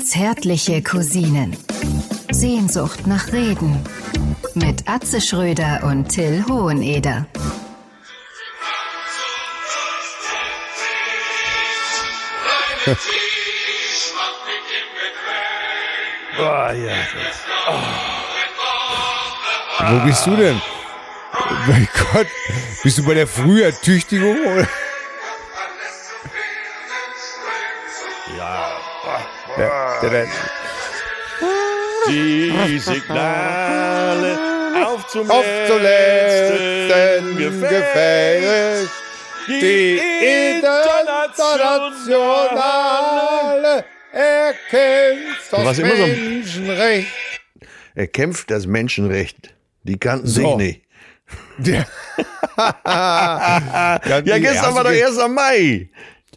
Zärtliche Cousinen. Sehnsucht nach Reden. Mit Atze Schröder und Till Hoheneder. Oh, ja. Oh. Wo bist du denn? Mein Gott, bist du bei der Frühertüchtigung? Oder? Die Signale auf zum, Auf zum letzten Gefecht. Gefecht. Die internationale erkämpft das immer so Menschenrecht. Er kämpft das Menschenrecht. Die kannten So. sich nicht. Ja, Ja, gestern war doch 1. Mai.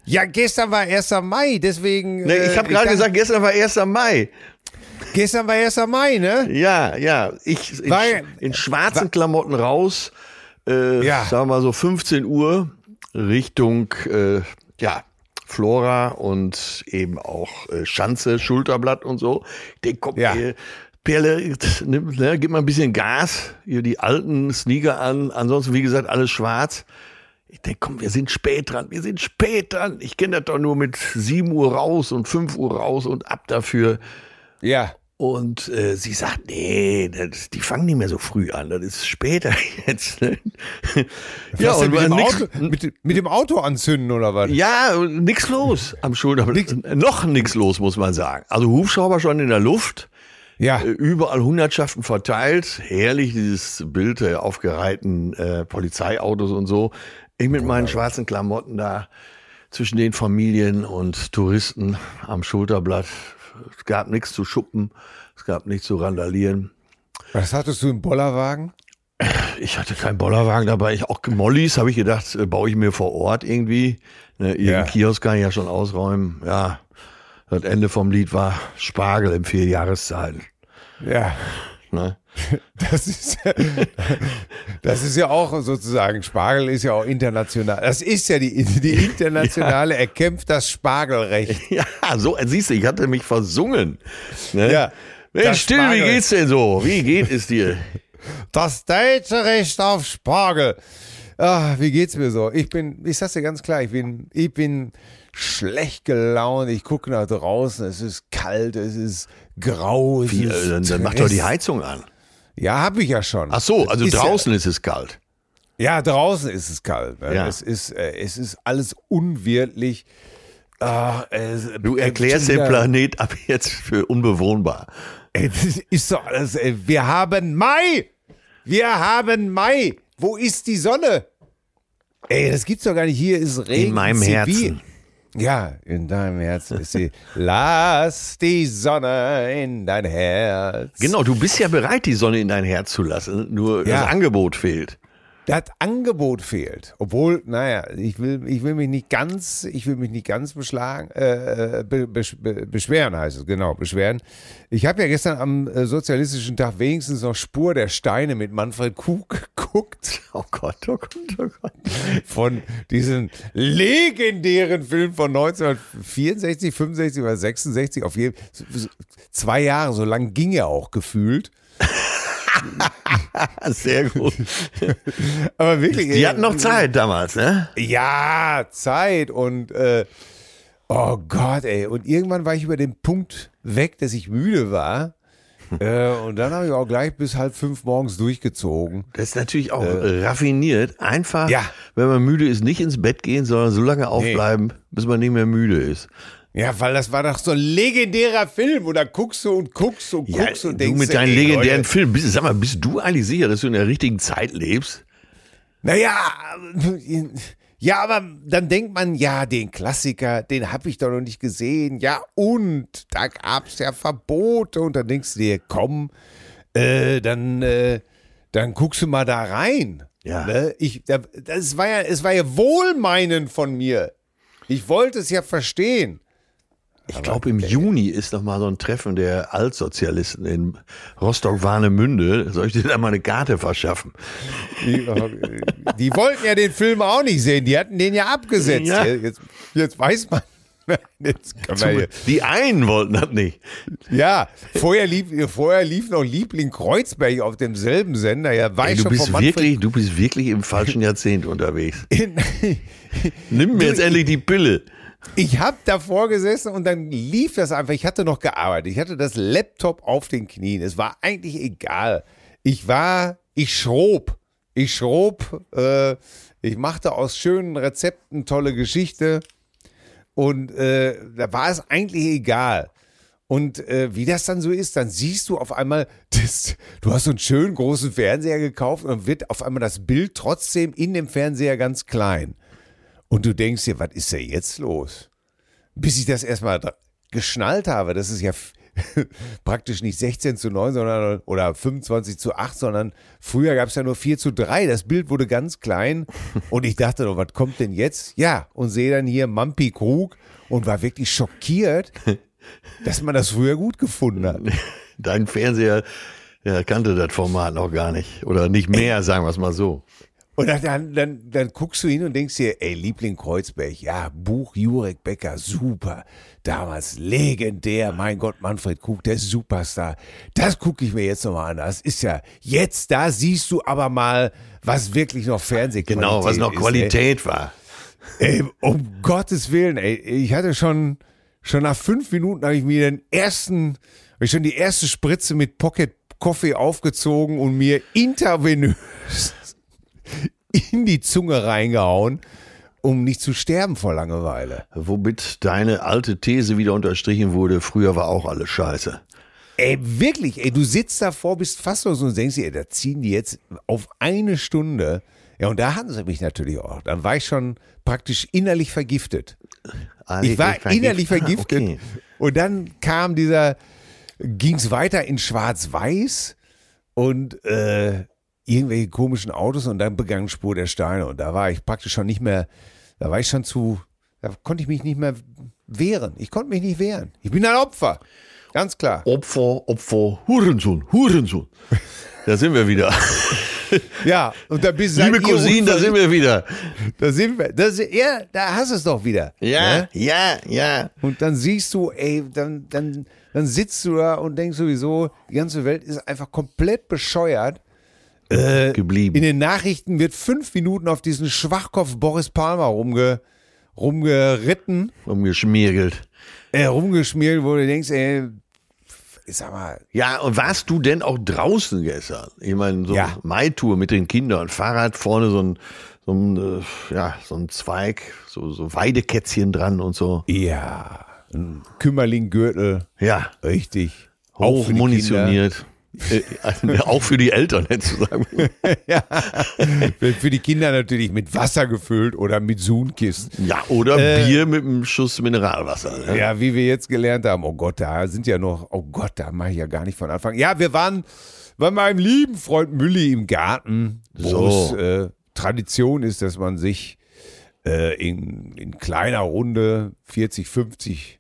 Ja, gestern war 1. Mai, deswegen. Nee, ich äh, habe gerade gesagt, gestern war 1. Mai. Gestern war 1. Mai, ne? Ja, ja. Ich in, Weil- in schwarzen Klamotten raus. Äh, Ja. Sagen wir mal so 15 Uhr Richtung äh, ja, Flora und eben auch äh, Schanze, Schulterblatt und so. Den kommt Ja. äh, Perle, ne, gib mal ein bisschen Gas, hier die alten Sneaker an. Ansonsten, wie gesagt, alles schwarz. Ich denke, komm, wir sind spät dran, wir sind spät dran. Ich kenne das doch nur mit 7 Uhr raus und 5 Uhr raus und ab dafür. Ja. Und äh, sie sagt, nee, das, die fangen nicht mehr so früh an, das ist später jetzt. Ne? ja, und mit, war dem nix, Auto, mit, mit dem Auto anzünden oder was? ja, nix los am Schulterblatt. Noch nix los, muss man sagen. Also Hubschrauber schon in der Luft, Ja. äh, überall Hundertschaften verteilt. Herrlich, dieses Bild der aufgereihten äh, Polizeiautos und so. Ich mit meinen schwarzen Klamotten da zwischen den Familien und Touristen am Schulterblatt. Es gab nichts zu schuppen, es gab nichts zu randalieren. Was hattest du im Bollerwagen? Ich hatte keinen Bollerwagen dabei. Ich auch Mollis habe ich gedacht, äh, baue ich mir vor Ort irgendwie. Ne, ihren Ja. Kiosk kann ich ja schon ausräumen. Ja, das Ende vom Lied war Spargel im vier Jahreszeiten. Ja. Ne? Das ist, ja- das ist ja auch sozusagen, Spargel ist ja auch international. Das ist ja die, die internationale, erkämpft das Spargelrecht. Ja, so, siehst du, ich hatte mich versungen. Ne? Ja, Mensch, Still, wie geht's denn so? Wie geht es dir? Das deutsche Recht auf Spargel. Ah, wie geht's mir so? Ich bin, ich sag's dir ganz klar, ich bin, ich bin schlecht gelaunt. Ich gucke nach draußen, es ist kalt, es ist grau. Es Wie, äh, dann, dann mach doch die. Heizung an. Ja, habe ich ja schon. Ach so, also Ist ja- draußen ist es kalt. Ja, draußen ist es kalt. Ne? Ja. Es, ist, äh, es ist alles unwirtlich. Ah, es, Du äh, erklärst den Planet ab jetzt für unbewohnbar. Ey, das ist doch alles. Ey, wir haben Mai! Wir haben Mai! Wo ist die Sonne? Ey, das gibt's doch gar nicht. Hier ist Regen. In meinem Sevilla. Herzen. Ja, in deinem Herzen ist sie. Lass die Sonne in dein Herz. Genau, du bist ja bereit, die Sonne in dein Herz zu lassen, nur Ja. das Angebot fehlt. Das Angebot fehlt. Obwohl, naja, ich will, ich will mich nicht ganz, ich will mich nicht ganz beschlagen, äh, be, besch- be, beschweren heißt es, genau, beschweren. Ich habe ja gestern am äh, sozialistischen Tag wenigstens noch Spur der Steine mit Manfred Kuh geguckt. Oh Gott, oh Gott, oh Gott. Von diesem legendären Film von 1964, 65 oder 66, auf jeden zwei Jahre, so lang ging er auch gefühlt. Sehr gut. Aber wirklich. Die äh, hatten noch Zeit damals, ne? Ja, Zeit und äh, oh Gott, ey. Und irgendwann war ich über den Punkt weg, dass ich müde war. äh, und dann habe ich auch gleich bis halb fünf morgens durchgezogen. Das ist natürlich auch äh, raffiniert. Einfach, Ja. wenn man müde ist, nicht ins Bett gehen, sondern so lange aufbleiben, bis man nicht mehr müde ist. Ja, weil das war doch so ein legendärer Film. Da guckst du und guckst und Ja, guckst und du denkst, mit deinen ey, legendären Filmen, bist, sag mal, bist du eigentlich sicher, dass du in der richtigen Zeit lebst? Naja, ja, aber dann denkt man, ja, den Klassiker, den habe ich doch noch nicht gesehen. Ja, und da gab's ja Verbote. Und dann denkst du dir, komm, äh, dann, äh, dann guckst du mal da rein. Ja. Ne? Ich, da, das war ja, es war ja Wohlmeinen von mir. Ich wollte es ja verstehen. Ich glaube, im Juni ist noch mal so ein Treffen der Altsozialisten in Rostock-Warnemünde. Soll ich dir da mal eine Karte verschaffen? Die, die wollten ja den Film auch nicht sehen. Die hatten den ja abgesetzt. Ja. Jetzt, jetzt weiß man. Hier. Die einen wollten das nicht. Ja, vorher lief, vorher lief noch Liebling Kreuzberg auf demselben Sender. Ja, Ey, du, bist wirklich, du bist wirklich im falschen Jahrzehnt unterwegs. in, Nimm mir jetzt endlich die Pille. Ich habe davor gesessen und dann lief das einfach. Ich hatte noch gearbeitet. Ich hatte das Laptop auf den Knien. Es war eigentlich egal. Ich war, ich schrob. Ich schrob. Äh, ich machte aus schönen Rezepten tolle Geschichte. Und äh, da war es eigentlich egal. Und äh, wie das dann so ist, dann siehst du auf einmal, das, du hast so einen schönen großen Fernseher gekauft und wird auf einmal das Bild trotzdem in dem Fernseher ganz klein. Und du denkst dir, was ist denn jetzt los? Bis ich das erstmal geschnallt habe, das ist ja praktisch nicht 16 zu 9 sondern, oder 25 zu 8, sondern früher gab es ja nur 4 zu 3. Das Bild wurde ganz klein und ich dachte doch, was kommt denn jetzt? Ja, und sehe dann hier Mampi Krug und war wirklich schockiert, dass man das früher gut gefunden hat. Dein Fernseher der kannte das Format noch gar nicht. Oder nicht mehr, sagen wir es mal so. Und dann, dann, dann, guckst du hin und denkst dir, ey, Liebling Kreuzberg, ja, Buch Jurek Becker, super. Damals legendär, mein Gott, Manfred Krug, der Superstar. Das gucke ich mir jetzt nochmal an. Das ist ja, jetzt, da siehst du aber mal, was wirklich noch Fernsehqualität Genau, was noch ist, Qualität war. Ey. ey, um Gottes Willen, ey, ich hatte schon, schon nach fünf Minuten habe ich mir den ersten, habe ich schon die erste Spritze mit Pocket Coffee aufgezogen und mir intravenös in die Zunge reingehauen, um nicht zu sterben vor Langeweile. Womit deine alte These wieder unterstrichen wurde, früher war auch alles scheiße. Ey, wirklich, ey, du sitzt davor, bist fasslos und denkst dir, ey, da ziehen die jetzt auf eine Stunde. Ja, und da hatten sie mich natürlich auch. Dann war ich schon praktisch innerlich vergiftet. Ich war innerlich vergiftet. Ah, Okay. Und dann kam dieser, ging es weiter in Schwarz-Weiß und äh, irgendwelche komischen Autos und dann begann Spur der Steine. Und da war ich praktisch schon nicht mehr, da war ich schon zu, da konnte ich mich nicht mehr wehren. Ich konnte mich nicht wehren. Ich bin ein Opfer. Ganz klar. Opfer, Opfer, Hurensohn, Hurensohn. Da sind wir wieder. Ja, und da bist Liebe Cousinen, da sind wir wieder. Da sind wir. Das, ja, da hast du es doch wieder. Ja, Ne? ja, ja. Und dann siehst du, ey, dann, dann, dann sitzt du da und denkst sowieso, die ganze Welt ist einfach komplett bescheuert. Geblieben. In den Nachrichten wird fünf Minuten auf diesen Schwachkopf Boris Palmer rumge, rumgeritten, Umgeschmiergelt. äh, rumgeschmiert, wo du denkst, ey, ich sag mal, Ja, und warst du denn auch draußen gestern? Ich meine, so Ja. eine Maitour mit den Kindern, Fahrrad, vorne so ein, so ein, äh, ja, so ein Zweig, so, so Weidekätzchen dran und so. ja, ein Kümmerling-Gürtel, Ja, richtig. Hochmunitioniert. Äh, auch für die Eltern, hättest du sagen. ja. Für die Kinder natürlich mit Wasser gefüllt oder mit Sunkisten. Ja, oder Äh, Bier mit einem Schuss Mineralwasser. Ne? Ja, wie wir jetzt gelernt haben. Oh Gott, da sind ja noch, oh Gott, da mache ich ja gar nicht von Anfang. Ja, wir waren bei meinem lieben Freund Mülli im Garten, wo So. es äh, Tradition ist, dass man sich äh, in, in kleiner Runde, 40, 50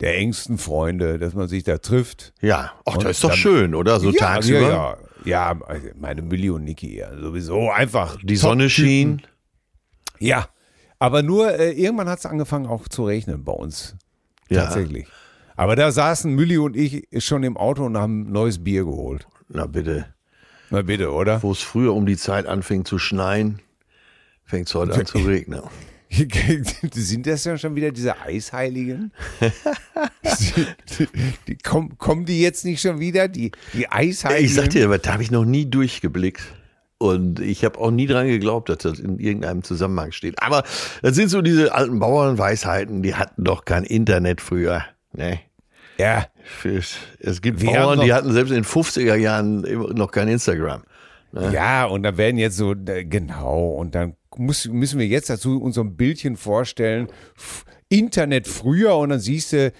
der engsten Freunde, dass man sich da trifft. Ja, ach, das ist doch dann- schön, oder? So ja, tagsüber. Ja, ja, ja, also meine Mülli und Niki, ja, sowieso einfach. Die Sonne schien. Ja, aber nur äh, irgendwann hat es angefangen auch zu regnen bei uns. Ja. Tatsächlich. Aber da saßen Mülli und ich schon im Auto und haben neues Bier geholt. Na bitte. Na bitte, oder? Wo es früher um die Zeit anfing zu schneien, fängt es heute an zu regnen. Sind das ja schon wieder diese Eisheiligen? die, die, kommen, kommen die jetzt nicht schon wieder? Die, die Eisheiligen? Ich sag dir, aber da habe ich noch nie durchgeblickt. Und ich habe auch nie dran geglaubt, dass das in irgendeinem Zusammenhang steht. Aber das sind so diese alten Bauernweisheiten, die hatten doch kein Internet früher. Ne? Ja, Es gibt Wir Bauern, die hatten selbst in den 50er Jahren noch kein Instagram. ja, und da werden jetzt so, genau, und dann muss, müssen wir jetzt dazu uns so ein Bildchen vorstellen. Internet früher und dann siehst du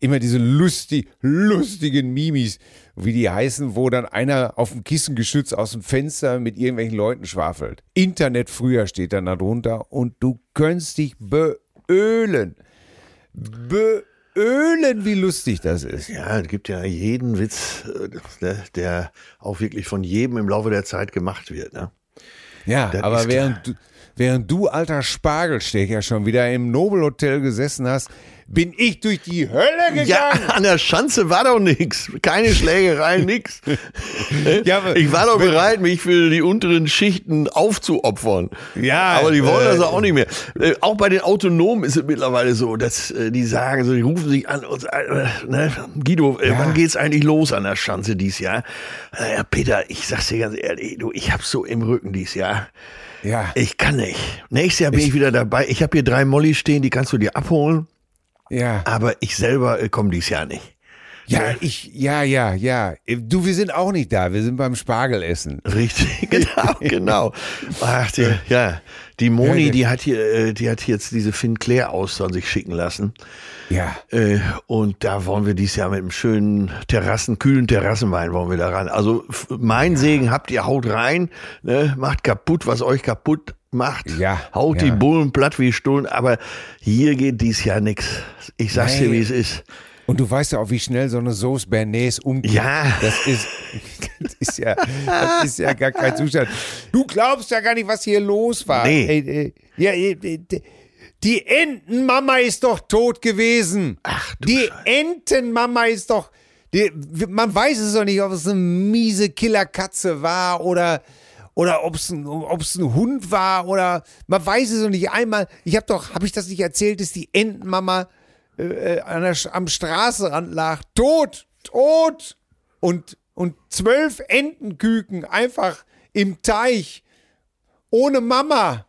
immer diese lustig, lustigen Mimis, wie die heißen, wo dann einer auf dem Kissen aus dem Fenster mit irgendwelchen Leuten schwafelt. Internet früher steht dann da drunter und du könntest dich beölen. Beölen, wie lustig das ist. Ja, es gibt ja jeden Witz, äh, der, der auch wirklich von jedem im Laufe der Zeit gemacht wird. Ne? Ja, Das aber während du, während du, alter Spargelstecher, schon wieder im Nobelhotel gesessen hast, bin ich durch die Hölle Ja, gegangen. an der Schanze war doch nix. Keine Schlägerei, nix. Ja, ich war doch bereit, mich für die unteren Schichten aufzuopfern. Ja, aber die wollen äh, das auch nicht mehr. Äh, auch bei den Autonomen ist es mittlerweile so, dass äh, die sagen, so, die rufen sich an und äh, ne, Guido, äh, Ja. wann geht's eigentlich los an der Schanze dieses Jahr? Ja, Peter, ich sag's dir ganz ehrlich, du, ich hab's so im Rücken dieses Jahr. Ja, Ich kann nicht. Nächstes Jahr bin ich, wieder dabei. Ich habe hier drei Molly stehen, die kannst du dir abholen. ja. Aber ich selber äh, komme dieses Jahr nicht. Ja, ich, ja, ja, ja. Du, wir sind auch nicht da. Wir sind beim Spargelessen. Richtig, genau, genau. Ach, die, ja, die Moni, Ja, die hat hier, äh, die hat jetzt diese Finclair Austern sich schicken lassen. Ja. Äh, Und da wollen wir dieses Jahr mit einem schönen Terrassen, kühlen Terrassenwein wollen wir da ran. Also mein Segen habt ihr, haut rein, ne, macht kaputt, was euch kaputt macht. Ja, Haut ja. die Bullen platt wie Stullen, aber hier geht dies Jahr nix. Ich sag's dir, Nee. wie es ist. Und du weißt ja auch, wie schnell so eine Sauce Bernays umgeht. Ja. Das ist, das ist ja, das ist ja gar kein Zustand. Du glaubst ja gar nicht, was hier los war. Nee. Ey, ey, ja, ey, die Entenmama ist doch tot gewesen. Ach, du Die Scheiße. Entenmama ist doch, die, man weiß es doch nicht, ob es eine miese Killerkatze war oder, oder ob es ein, ob's ein Hund war oder, man weiß es doch nicht. Einmal, ich habe doch, habe ich das nicht erzählt, ist die Entenmama äh, an der, am Straßenrand lag, tot, tot. Und, und zwölf Entenküken einfach im Teich, ohne Mama.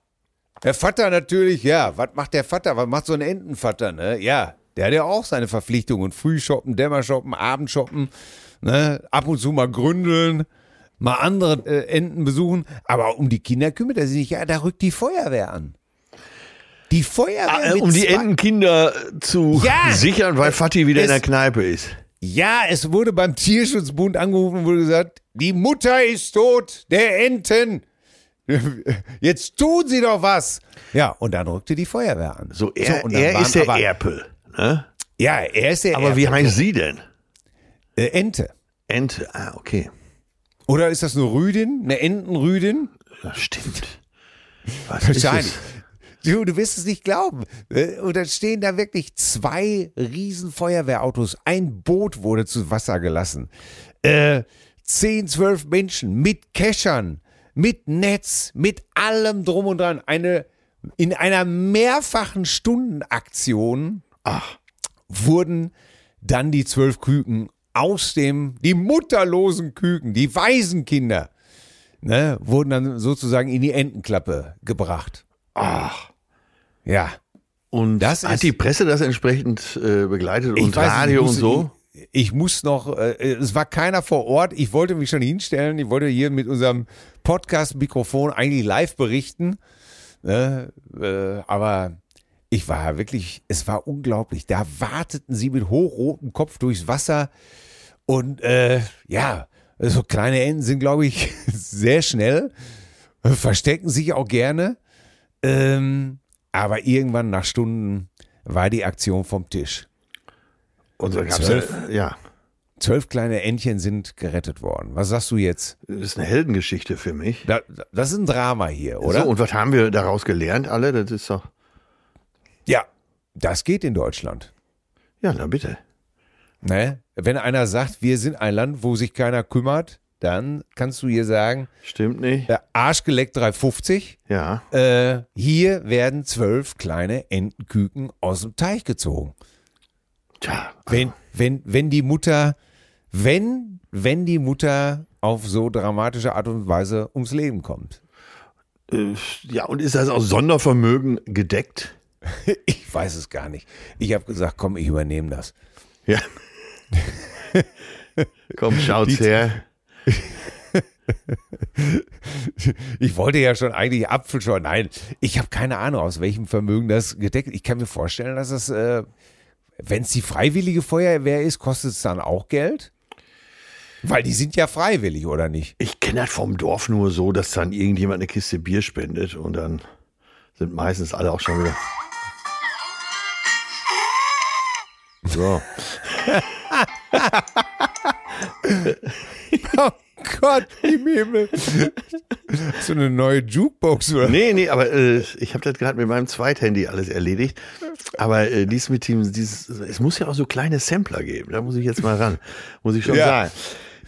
Der Vater natürlich, ja, was macht der Vater? Was macht so ein Entenvater, ne? Ja, der hat ja auch seine Verpflichtungen. Frühshoppen, Dämmershoppen, Abendshoppen, ne? Ab und zu mal gründeln, mal andere äh, Enten besuchen. Aber um die Kinder kümmert er sich nicht. Ja, da rückt die Feuerwehr an. Die Feuerwehr Ah, äh, um die Entenkinder zu Ja. sichern, weil Fatih wieder in Es- der Kneipe ist. Ja, es wurde beim Tierschutzbund angerufen und wurde gesagt, die Mutter ist tot, der Enten. Jetzt tun Sie doch was. Ja, und dann rückte die Feuerwehr an. So, er, dann er ist der aber, Erpel. Ne? Ja, er ist der Aber wie Erbe. heißt sie denn? Äh, Ente. Ente. Ah, okay. Oder ist das eine Rüdin? Eine Entenrüdin? Das stimmt. Was ist Wahrscheinlich. Du, du wirst es nicht glauben. Äh, Und dann stehen da wirklich zwei riesen Feuerwehrautos. Ein Boot wurde zu Wasser gelassen. Äh, zehn, zwölf Menschen mit Keschern, mit Netz, mit allem drum und dran. Eine, in einer mehrfachen Stundenaktion Ach, wurden dann die zwölf Küken aus dem, die mutterlosen Küken, die Waisenkinder, ne, wurden dann sozusagen in die Entenklappe gebracht. ach. Ja. Und Das hat die Presse das entsprechend äh, begleitet und weiß Radio ich und muss, so? Ich, ich muss noch, äh, es war keiner vor Ort. Ich wollte mich schon hinstellen. Ich wollte hier mit unserem Podcast-Mikrofon eigentlich live berichten. Ne? Äh, aber ich war wirklich, es war unglaublich. Da warteten sie mit hochrotem Kopf durchs Wasser. Und äh, ja, so kleine Enten sind, glaube ich, sehr schnell, verstecken sich auch gerne. Ähm, aber irgendwann nach Stunden war die Aktion vom Tisch. Und so gab's Zwölf. ja, ja, Zwölf kleine Entchen sind gerettet worden. Was sagst du jetzt? das ist eine Heldengeschichte für mich. Da, das ist ein Drama hier, oder? So, und was haben wir daraus gelernt, alle? Das ist doch. ja, das geht in Deutschland. Ja, na bitte. Ne? Wenn einer sagt, wir sind ein Land, wo sich keiner kümmert, dann kannst du hier sagen, Stimmt nicht? äh, Arschgeleckt 350, Ja. äh, hier werden zwölf kleine Entenküken aus dem Teich gezogen. Tja, Wenn, wenn, wenn die Mutter, wenn, wenn die Mutter auf so dramatische Art und Weise ums Leben kommt. äh, ja, und ist das aus Sondervermögen gedeckt? Ich weiß es gar nicht. Ich habe gesagt, komm, ich übernehme das. Ja. Komm, schaut's her. Ich wollte ja schon eigentlich Apfelschorle. Nein, ich habe keine Ahnung, aus welchem Vermögen das gedeckt ist. Ich kann mir vorstellen, dass es, äh, wenn es die freiwillige Feuerwehr ist, kostet es dann auch Geld? Weil die sind ja freiwillig, oder nicht? Ich kenne das vom Dorf nur so, dass dann irgendjemand eine Kiste Bier spendet und dann sind meistens alle auch schon wieder. So. Oh Gott im Himmel. So eine neue Jukebox oder? Nee, nee, aber äh, ich habe das gerade mit meinem Zweithandy alles erledigt. Aber äh, dies mit dem, dieses, es muss ja auch so kleine Sampler geben. Da muss ich jetzt mal ran. Muss ich schon Ja. sagen.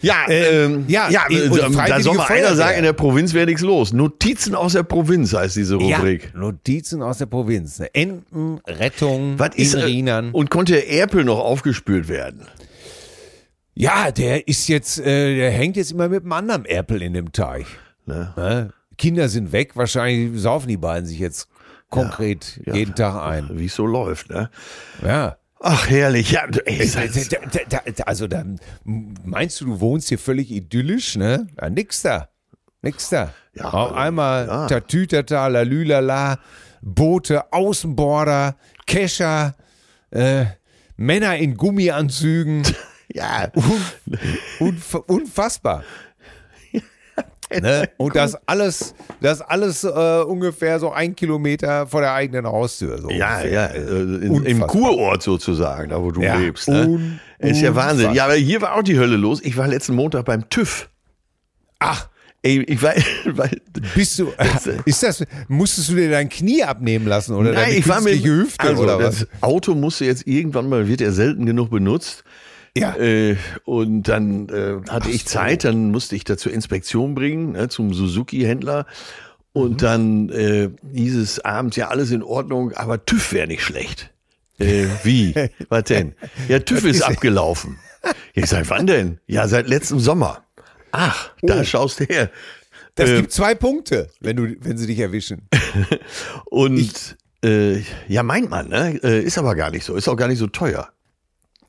Ja, Äh, ähm, ja, ja, äh, da soll mal einer sagen, in der Provinz wäre nichts los. Notizen aus der Provinz heißt diese Rubrik. Ja, Notizen aus der Provinz. Entenrettung Was ist, in äh, Rienern. Und konnte Erpel noch aufgespült werden? Ja, der ist jetzt, äh, der hängt jetzt immer mit einem anderen Erpel in dem Teich. Ne? Ne? Kinder sind weg, wahrscheinlich saufen die beiden sich jetzt konkret ja. jeden Tag ein. Wie es so läuft, ne? Ja. Ach, herrlich. Ja, ey, Da- da- da- da- Also dann meinst du, du wohnst hier völlig idyllisch, ne? Ja, nix da. Nix da. Ja, Auf also, einmal ja. Tatütata, Lalülala, Boote, Außenborder, Kescher, äh, Männer in Gummianzügen. ja, Unf unfassbar. Ne? Und das alles, das alles äh, ungefähr so ein Kilometer vor der eigenen Haustür. So ja, ungefähr. ja, äh, in, im. Kurort sozusagen, da wo du Ja, lebst. Ne? ist ja Wahnsinn. Ja, aber hier war auch die Hölle los. Ich war letzten Montag beim TÜV. Ach, Ey, ich war, weil, bist du, ist das, musstest du dir dein Knie abnehmen lassen oder Nein, ich war mit Hüfte also, oder das was? Auto musste jetzt irgendwann mal, wird ja selten genug benutzt. Ja. Äh, und dann äh, hatte ich Zeit, dann musste ich da zur Inspektion bringen, ne, zum Suzuki-Händler. Und Mhm. dann äh, hieß es abends, ja, alles in Ordnung, aber TÜV wäre nicht schlecht. Äh, wie? Was denn? Ja, TÜV ist abgelaufen. Ich sag, wann denn? Ja, seit letztem Sommer. Ach, da Oh. schaust du her. Das Äh, gibt zwei Punkte, wenn du, wenn sie dich erwischen. Und äh, ja, meint man, ne? Äh, ist aber gar nicht so. Ist auch gar nicht so teuer.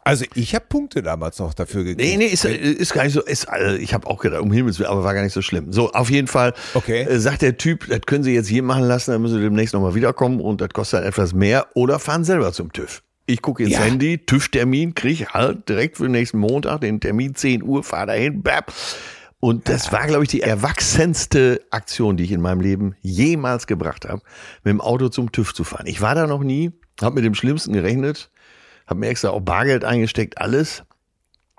Also ich habe Punkte damals noch dafür gekriegt. Nee, nee, ist, äh, ist gar nicht so. Ist, äh, ich habe auch gedacht, um Himmels Willen, aber war gar nicht so schlimm. So, auf jeden Fall Okay. äh, sagt der Typ, das können Sie jetzt hier machen lassen, dann müssen Sie demnächst nochmal wiederkommen und das kostet halt etwas mehr oder fahren selber zum TÜV. Ich gucke ins Ja. Handy, TÜV-Termin, krieg halt direkt für den nächsten Montag den Termin, 10 Uhr, fahr dahin, bap. Und das war, glaube ich, die erwachsenste Aktion, die ich in meinem Leben jemals gebracht habe, mit dem Auto zum TÜV zu fahren. Ich war da noch nie, habe mit dem Schlimmsten gerechnet, habe mir extra auch Bargeld eingesteckt, alles.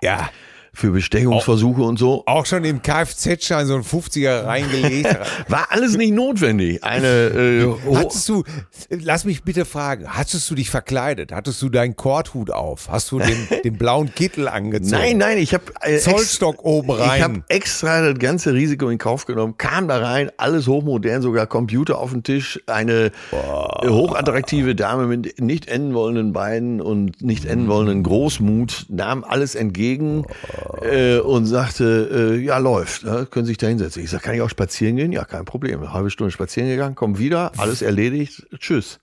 Ja, für Bestechungsversuche und so. auch schon im Kfz-Schein so ein 50er reingelegt. War alles nicht notwendig. Eine äh, ho- Hattest du, lass mich bitte fragen, hattest du dich verkleidet? Hattest du deinen Korthut auf? Hast du den, den blauen Kittel angezogen? Nein, nein, ich habe äh, Zollstock oben rein. Ich habe extra das ganze Risiko in Kauf genommen, kam da rein, alles hochmodern, sogar Computer auf dem Tisch, eine äh, hochattraktive Dame mit nicht enden wollenden Beinen und nicht enden wollenden Großmut, nahm alles entgegen äh, und sagte, äh, ja, läuft, ne? können sich da hinsetzen. Ich sag, kann ich auch spazieren gehen? Ja, kein Problem. Eine halbe Stunde spazieren gegangen, komm wieder, alles erledigt, tschüss.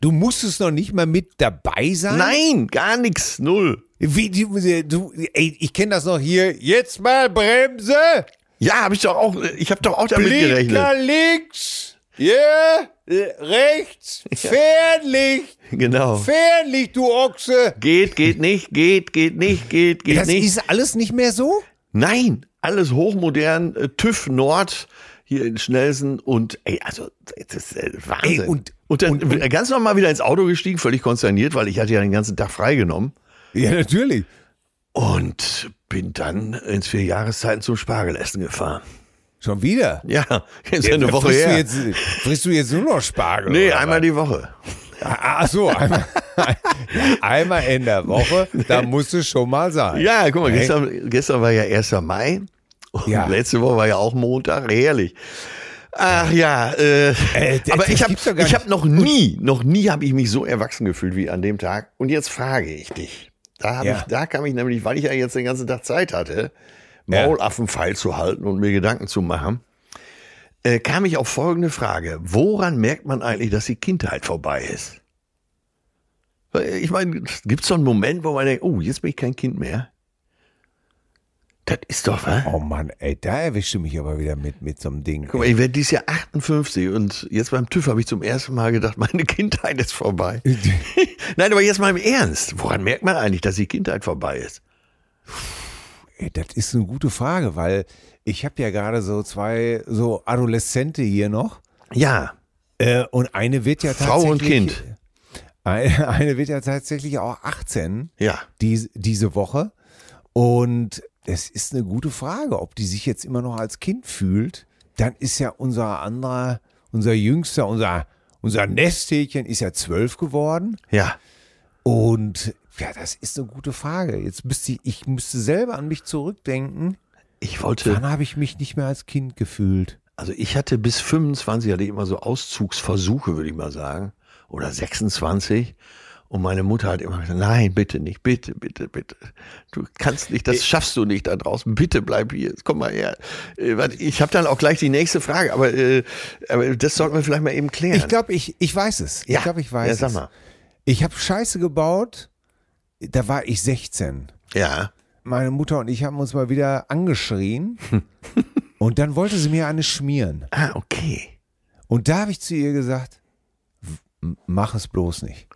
Du musstest noch nicht mal mit dabei sein? Nein, gar nichts, null. Wie, du, ey, ich kenne das noch hier. Jetzt mal Bremse. Ja, habe ich doch auch, ich habe doch auch damit gerechnet. Blinker links. Yeah. äh, Rechts. Fernlicht. Genau. Fernlicht, du Ochse. Geht, geht nicht, geht, geht nicht, geht, geht Das nicht. ist alles nicht mehr so? Nein, alles hochmodern, äh, TÜV Nord hier in Schnelsen und ey, also das ist äh, Wahnsinn. Ey, und- und dann und- und- ganz normal wieder ins Auto gestiegen, völlig konsterniert, weil ich hatte ja den ganzen Tag freigenommen Ja, natürlich. und bin dann ins vier Jahreszeiten zum Spargelessen gefahren. Schon wieder. Ja, ist ja eine Woche frisst her. Du jetzt, frisst du jetzt nur noch Spargel? nee, einmal was? die Woche. Ach so, einmal, einmal in der Woche, da musst du schon mal sein. Ja, guck mal, Hey. gestern, gestern war ja 1. Mai und Ja. letzte Woche war ja auch Montag, herrlich. Ach ja, äh, Äh, aber ich habe ich hab noch nie, noch nie habe ich mich so erwachsen gefühlt wie an dem Tag. Und jetzt frage ich dich. Da, hab Ja. ich, da kam ich nämlich, weil ich ja jetzt den ganzen Tag Zeit hatte, Maulaffenpfeil zu halten und mir Gedanken zu machen, äh, kam ich auf folgende Frage. Woran merkt man eigentlich, dass die Kindheit vorbei ist? Weil, Ich meine, gibt es so einen Moment, wo man denkt, oh, jetzt bin ich kein Kind mehr? Das ist doch, was? Oh Mann, ey, da erwischst du mich aber wieder mit, mit so einem Ding. Guck mal, ich werde dieses Jahr 58 und jetzt beim TÜV habe ich zum ersten Mal gedacht, meine Kindheit ist vorbei. Nein, aber jetzt mal im Ernst. Woran merkt man eigentlich, dass die Kindheit vorbei ist? Das ist eine gute Frage, weil ich habe ja gerade so zwei so Adoleszente hier noch Ja, äh, und eine wird ja Frau und tatsächlich Kind. Eine, eine wird ja tatsächlich auch 18 ja. die, diese Woche und es ist eine gute Frage, ob die sich jetzt immer noch als Kind fühlt dann ist ja unser anderer, unser Jüngster, unser, unser Nesthäkchen ist ja zwölf geworden. Ja. Und ja, das ist eine gute Frage. Jetzt müsste ich, ich müsste selber an mich zurückdenken. Ich wollte, Wann habe ich mich nicht mehr als Kind gefühlt? also ich hatte bis 25 hatte ich immer so Auszugsversuche, würde ich mal sagen. Oder 26. Und meine Mutter hat immer gesagt, nein, bitte nicht, bitte, bitte, bitte. Du kannst nicht, das schaffst du nicht da draußen. Bitte bleib hier. Komm mal her. Äh, Ich habe dann auch gleich die nächste Frage, aber, äh, aber das sollten wir vielleicht mal eben klären. Ich glaube, ich, ich weiß es. Ja. Ich glaube, ich weiß Ja, sag es. mal. Ich habe Scheiße gebaut. Da war ich 16. ja. Meine Mutter und ich haben uns mal wieder angeschrien. und dann wollte sie mir eine schmieren. Ah, okay. Und da habe ich zu ihr gesagt, "W- mach es bloß nicht.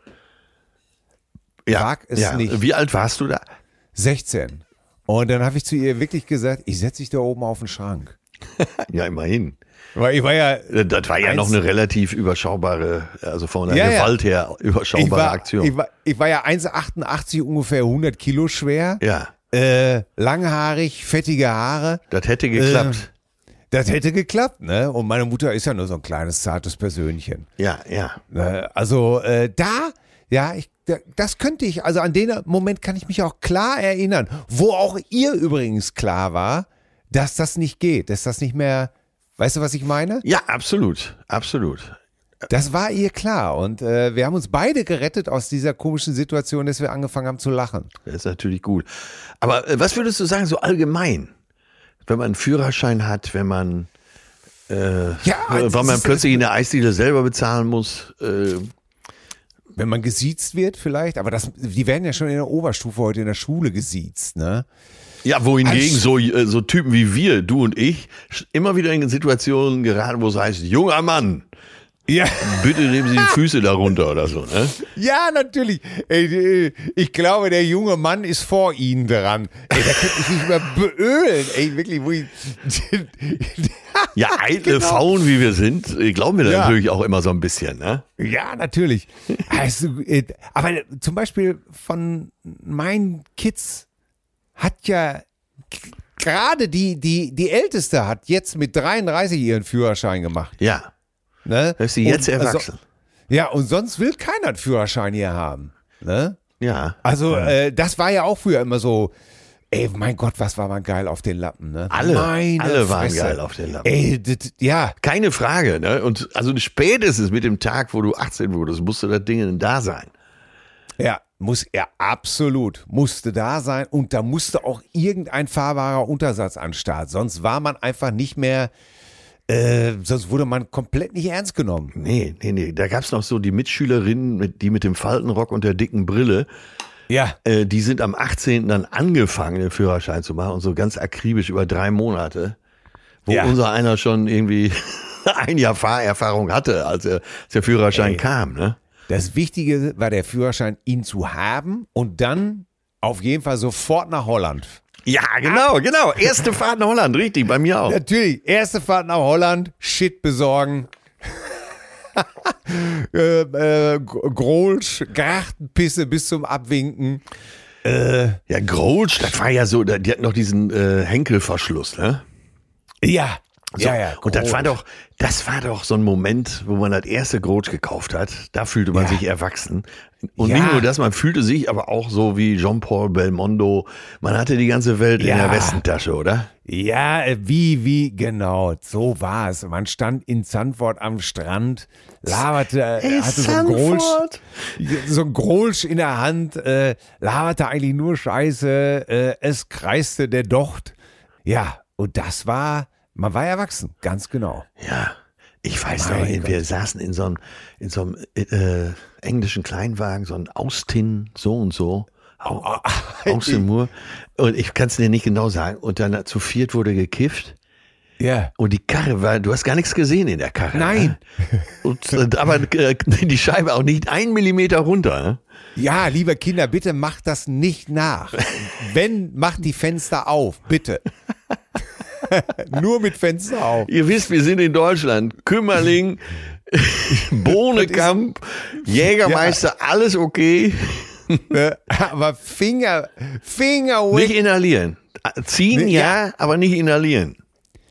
Ja, Wag es ja. nicht. Wie alt warst du da? 16. Und dann habe ich zu ihr wirklich gesagt, ich setze dich da oben auf den Schrank. Ja, immerhin. Weil ich war ja, Äh, Das war ja noch eine relativ überschaubare, also von der Ja. Gewalt her ich überschaubare war, Aktion. ich war, ich war ja 1,88 ungefähr 100 Kilo schwer. ja, Äh, langhaarig, fettige Haare. das hätte geklappt. Das hätte geklappt, ne? Und meine Mutter ist ja nur so ein kleines, zartes Persönchen. ja, ja. Ne? Also äh, da, ja, ich, da, das könnte ich, also an den Moment kann ich mich auch klar erinnern, wo auch ihr übrigens klar war, dass das nicht geht, dass das nicht mehr, weißt du, was ich meine? Ja, absolut, absolut. Das war ihr klar und äh, wir haben uns beide gerettet aus dieser komischen Situation, dass wir angefangen haben zu lachen. Das ist natürlich gut. Aber äh, was würdest du sagen, so allgemein? Wenn man einen Führerschein hat, wenn man, äh, Ja, weil man plötzlich in der Eisdiele selber bezahlen muss. Äh, Wenn man gesiezt wird vielleicht, aber das, die werden ja schon in der Oberstufe heute in der Schule gesiezt, ne? Ja, wohingegen so, äh, so Typen wie wir, du und ich, immer wieder in Situationen geraten, wo es heißt, junger Mann, Ja. bitte nehmen Sie die Füße darunter oder so. Ne? Ja, natürlich. Ey, äh, ich glaube, der junge Mann ist vor Ihnen dran. Ey, da könnte ich nicht mehr beölen. Ey, wirklich, wo ich. Ja, eitle Faun, wie wir sind, äh, glauben wir da Ja. natürlich auch immer so ein bisschen. Ne? ja, natürlich. Also, äh, aber zum Beispiel von meinen Kids hat ja gerade die, die, die Älteste hat jetzt mit 33 ihren Führerschein gemacht. Ja, Ne? ist sie jetzt Und, erwachsen. ja, und sonst will keiner einen Führerschein hier haben. Ne? Ja. Also, äh, das war ja auch früher immer so. Ey, mein Gott, was war man geil auf den Lappen, ne? Alle, Meine alle waren Fresse. geil auf den Lappen. Ey, das, ja, Keine Frage, ne? Und also spätestens mit dem Tag, wo du 18 wurdest, musste das Ding da sein. ja, muss er absolut, musste da sein und da musste auch irgendein fahrbarer Untersatz an Start. Sonst war man einfach nicht mehr, äh, sonst wurde man komplett nicht ernst genommen. Nee, nee, nee. Da gab's noch so die Mitschülerinnen, mit, die mit dem Faltenrock und der dicken Brille, Ja, äh, die sind am 18. dann angefangen, den Führerschein zu machen und so ganz akribisch über drei Monate, wo Ja. unser einer schon irgendwie ein Jahr Fahrerfahrung hatte, als, er, als der Führerschein Ey. kam, ne? Das Wichtige war der Führerschein, ihn zu haben und dann auf jeden Fall sofort nach Holland. Ja, genau, genau. Erste Fahrt nach Holland, richtig, bei mir auch. Natürlich, erste Fahrt nach Holland, Shit besorgen. äh, äh, Grolsch, Gartenpisse bis zum Abwinken. Ja, Grolsch, das war ja so, die hatten noch diesen äh, Henkelverschluss, ne? Ja, So, ja, ja. und das war doch, das war doch so ein Moment, wo man das erste Grolsch gekauft hat. Da fühlte man Ja. sich erwachsen. Und Ja. nicht nur das, man fühlte sich aber auch so wie Jean-Paul Belmondo. Man hatte die ganze Welt in Ja. der Westentasche, oder? Ja, äh, wie, wie, genau, so war es. Man stand in Zandvoort am Strand, laberte, äh, hatte so ein Grolsch, so ein Grolsch in der Hand, äh, laberte eigentlich nur Scheiße, äh, es kreiste der Docht. Ja, und das war, man war erwachsen, ganz genau. Ja. Ich weiß Mein noch, wir saßen in so einem, in so einem äh, englischen Kleinwagen, so ein Austin, so und so. Austin Moore. Und ich kann es dir nicht genau sagen. Und dann zu viert wurde gekifft. Ja. Und die Karre war, du hast gar nichts gesehen in der Karre. Nein. Ne? Und, äh, aber äh, die Scheibe auch nicht einen Millimeter runter. Ne? Ja, liebe Kinder, bitte macht das nicht nach. Wenn, macht die Fenster auf, bitte. Nur mit Fenster auf. Ihr wisst, wir sind in Deutschland. Kümmerling, Bohnekamp, Jägermeister, alles okay. Aber Finger, Finger weg. Nicht inhalieren. Ziehen Nee, ja, aber nicht inhalieren.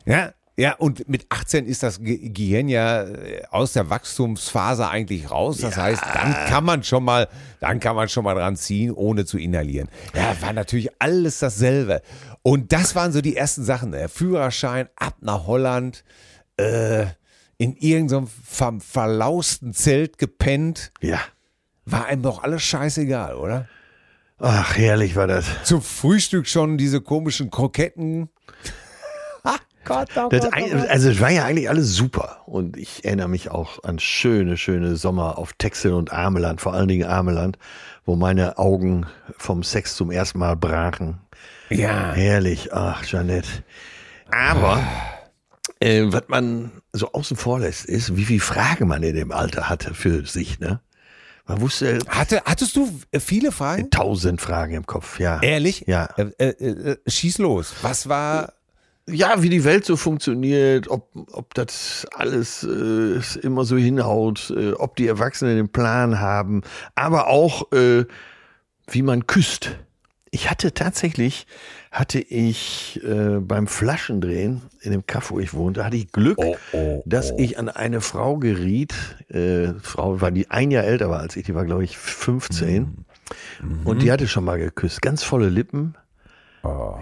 Ja, Ja, und mit 18 ist das Ge- Gehirn ja äh, aus der Wachstumsphase eigentlich raus. Das heißt, dann kann man schon mal, dann kann man schon mal dran ziehen, ohne zu inhalieren. Ja, war natürlich alles dasselbe. Und das waren so die ersten Sachen. Der Führerschein ab nach Holland, äh, in irgendeinem ver verlausten Zelt gepennt. Ja. War einem doch alles scheißegal, oder? Ach, herrlich war das. Zum Frühstück schon diese komischen Kroketten. Gott, oh Gott, oh also es war ja eigentlich alles super. Und ich erinnere mich auch an schöne, schöne Sommer auf Texel und Ameland, vor allen Dingen Ameland, wo meine Augen vom Sex zum ersten Mal brachen. Ja. Herrlich, ach, Jeanette. Aber äh, was man so außen vor lässt, ist, wie viel Fragen man in dem Alter hatte für sich, ne? Man wusste Hatte, hattest du äh, viele Fragen? tausend Fragen im Kopf, ja. Ehrlich? Ja. Äh, äh, äh, schieß los. Was war. Ja, wie die Welt so funktioniert, ob, ob das alles äh, immer so hinhaut, ob die Erwachsenen den Plan haben, aber auch, wie man küsst. Ich hatte tatsächlich, hatte ich äh, beim Flaschendrehen in dem Kaff, wo ich wohnte, hatte ich Glück, Oh, oh, dass ich an eine Frau geriet. Äh, Frau war die ein Jahr älter war als ich, die war glaube ich 15 und die hatte schon mal geküsst, ganz volle Lippen.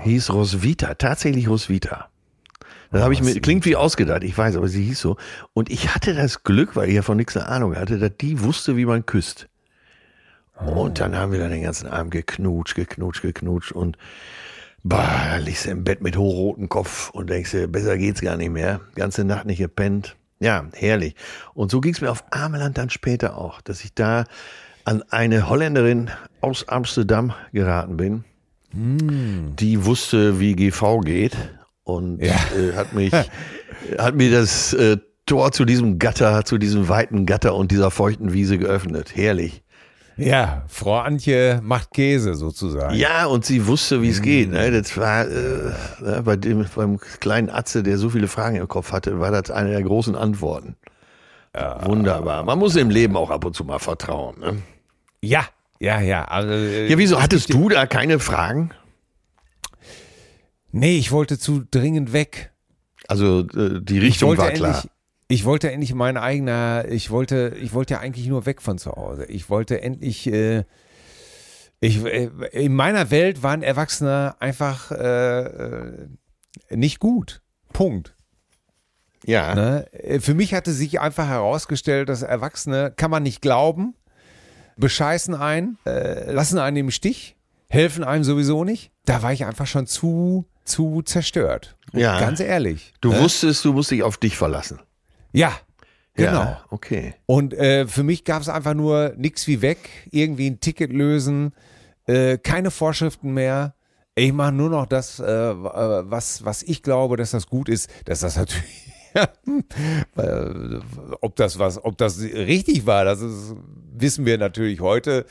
Hieß Roswitha, tatsächlich Roswitha. Das habe ich mir, klingt wie ausgedacht, ich weiß, aber sie hieß so. Und ich hatte das Glück, weil ich ja von nichts eine Ahnung hatte, dass die wusste, wie man küsst. Und dann haben wir dann den ganzen Abend geknutscht, geknutscht, geknutscht und bah, da liegst du im Bett mit hochrotem Kopf und denkst dir, besser geht's gar nicht mehr. Ganze Nacht nicht gepennt. Ja, herrlich. Und so ging's mir auf Ameland dann später auch, dass ich da an eine Holländerin aus Amsterdam geraten bin, die wusste, wie GV geht und Ja. äh, hat mich, hat mir das äh, Tor zu diesem Gatter, zu diesem weiten Gatter und dieser feuchten Wiese geöffnet. Herrlich. Ja, Frau Antje macht Käse sozusagen. Ja, und sie wusste, wie es geht. Ne? Das war äh, ne, bei dem beim kleinen Atze, der so viele Fragen im Kopf hatte, war das eine der großen Antworten. Wunderbar. Man muss im Leben auch ab und zu mal vertrauen. Ne? Ja, ja, ja. Also, äh, Ja, wieso es hattest du da keine Fragen? Nee, ich wollte zu dringend weg. Also äh, die Ich Richtung war klar. Ich wollte endlich mein eigener, ich wollte, ich wollte ja eigentlich nur weg von zu Hause. Ich wollte endlich, äh, ich, äh, in meiner Welt waren Erwachsene einfach äh, äh, nicht gut. Punkt. Ja. Ne? Äh, Für mich hatte sich einfach herausgestellt, dass Erwachsene kann man nicht glauben, bescheißen einen, äh, lassen einen im Stich, helfen einem sowieso nicht. Da war ich einfach schon zu, zu zerstört. Ja. Ganz ehrlich. Du ne? wusstest, du musst dich auf dich verlassen. Ja, genau. Ja, okay. Und äh, für mich gab es einfach nur nichts wie weg, irgendwie ein Ticket lösen, äh, keine Vorschriften mehr. Ich mache nur noch das, äh, was, was ich glaube, dass das gut ist, dass das natürlich. äh, ob das was, ob das richtig war, das ist, wissen wir natürlich heute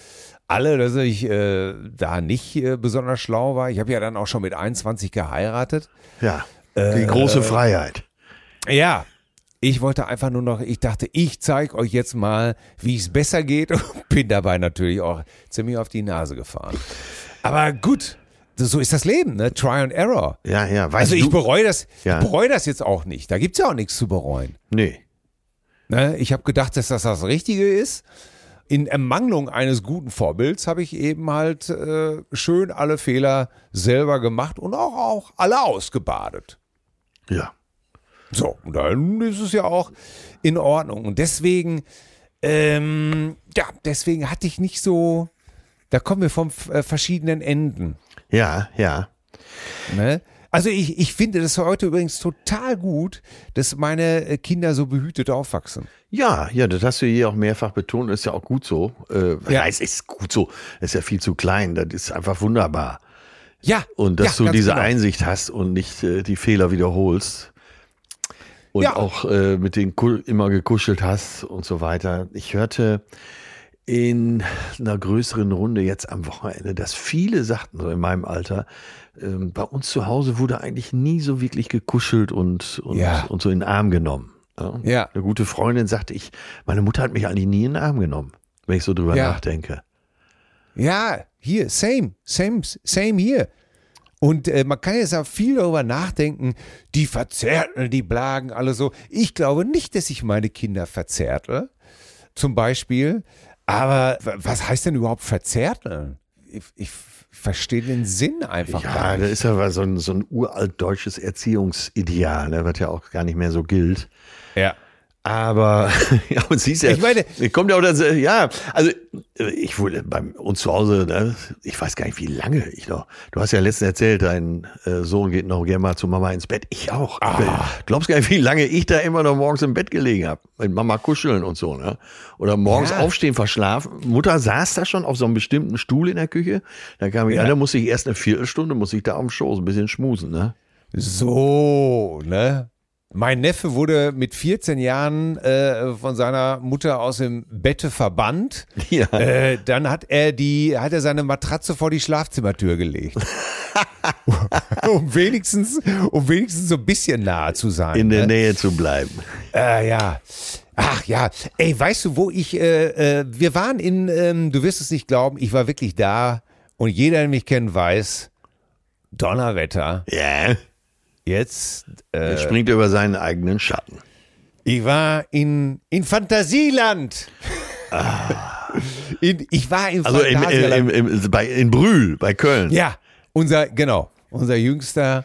alle, dass ich äh, da nicht äh, besonders schlau war. Ich habe ja dann auch schon mit 21 geheiratet. Ja. Die große Freiheit. Ja, ich wollte einfach nur noch, ich dachte, ich zeige euch jetzt mal, wie es besser geht und bin dabei natürlich auch ziemlich auf die Nase gefahren. Aber gut, so ist das Leben, ne? Try and Error. Ja, ja. Weißt Also ich bereue das, Ja. ich bereue das jetzt auch nicht. Da gibt's ja auch nichts zu bereuen. Nee. Ne? Ich habe gedacht, dass das das Richtige ist. In Ermangelung eines guten Vorbilds habe ich eben halt äh, schön alle Fehler selber gemacht und auch, auch alle ausgebadet. Ja. So, und dann ist es ja auch in Ordnung. Und deswegen, ähm, ja, deswegen hatte ich nicht so, da kommen wir von äh, verschiedenen Enden. Ja, ja. Ne? Also ich, ich finde das heute übrigens total gut, dass meine äh, Kinder so behütet aufwachsen. Ja, ja, das hast du hier auch mehrfach betont, ist ja auch gut so. Äh, Ja. es ist gut so. Es ist ja viel zu klein, das ist einfach wunderbar. Ja. Und dass ja, du diese genau. Einsicht hast und nicht äh, die Fehler wiederholst. Und Ja. auch äh, mit denen immer gekuschelt hast und so weiter. Ich hörte in einer größeren Runde jetzt am Wochenende, dass viele sagten, so in meinem Alter, ähm, bei uns zu Hause wurde eigentlich nie so wirklich gekuschelt und, und, Ja. und so in den Arm genommen. Ja. Ja. Eine gute Freundin sagte ich, meine Mutter hat mich eigentlich nie in den Arm genommen, wenn ich so drüber nachdenke. Ja, hier, same, same, same hier. Und äh, man kann jetzt auch viel darüber nachdenken, die verzärteln, die blagen alle so. Ich glaube nicht, dass ich meine Kinder verzärtle, zum Beispiel. Aber was heißt denn überhaupt verzärteln? Ich, ich verstehe den Sinn einfach Ja, gar das nicht. ist aber so ein, so ein uralt deutsches Erziehungsideal, ne, was ja auch gar nicht mehr so gilt. Ja. Aber ja, und siehst ja, Ich meine- kommt ja auch das, ja, also äh, ich wurde bei uns zu Hause, ne, ich weiß gar nicht, wie lange ich noch. Du hast ja letztens erzählt, dein äh, Sohn geht noch gerne mal zu Mama ins Bett. Ich auch. Ah. Ich glaubst gar nicht, wie lange ich da immer noch morgens im Bett gelegen habe, mit Mama kuscheln und so, ne? Oder morgens Ja. aufstehen, verschlafen. Mutter saß da schon auf so einem bestimmten Stuhl in der Küche. Dann kam ich, Ja. ja. da musste ich erst eine Viertelstunde, muss ich da dem Schoß ein bisschen schmusen, ne? So, ne? Mein Neffe wurde mit 14 Jahren äh, von seiner Mutter aus dem Bette verbannt. Ja. Äh, dann hat er die, hat er seine Matratze vor die Schlafzimmertür gelegt. um wenigstens, um wenigstens so ein bisschen nahe zu sein. In der ne? Nähe zu bleiben. Äh, ja. Ach ja, ey, weißt du, wo ich, äh, äh, wir waren in, ähm, du wirst es nicht glauben, ich war wirklich da und jeder, der mich kennt, weiß, Donnerwetter, Ja. Jetzt, äh, Er springt über seinen eigenen Schatten. ich war in, in Fantasieland. In, ich war in Ah. Also im, Phantasialand. im, im, bei, in Brühl, bei Köln. ja, unser, genau, unser Jüngster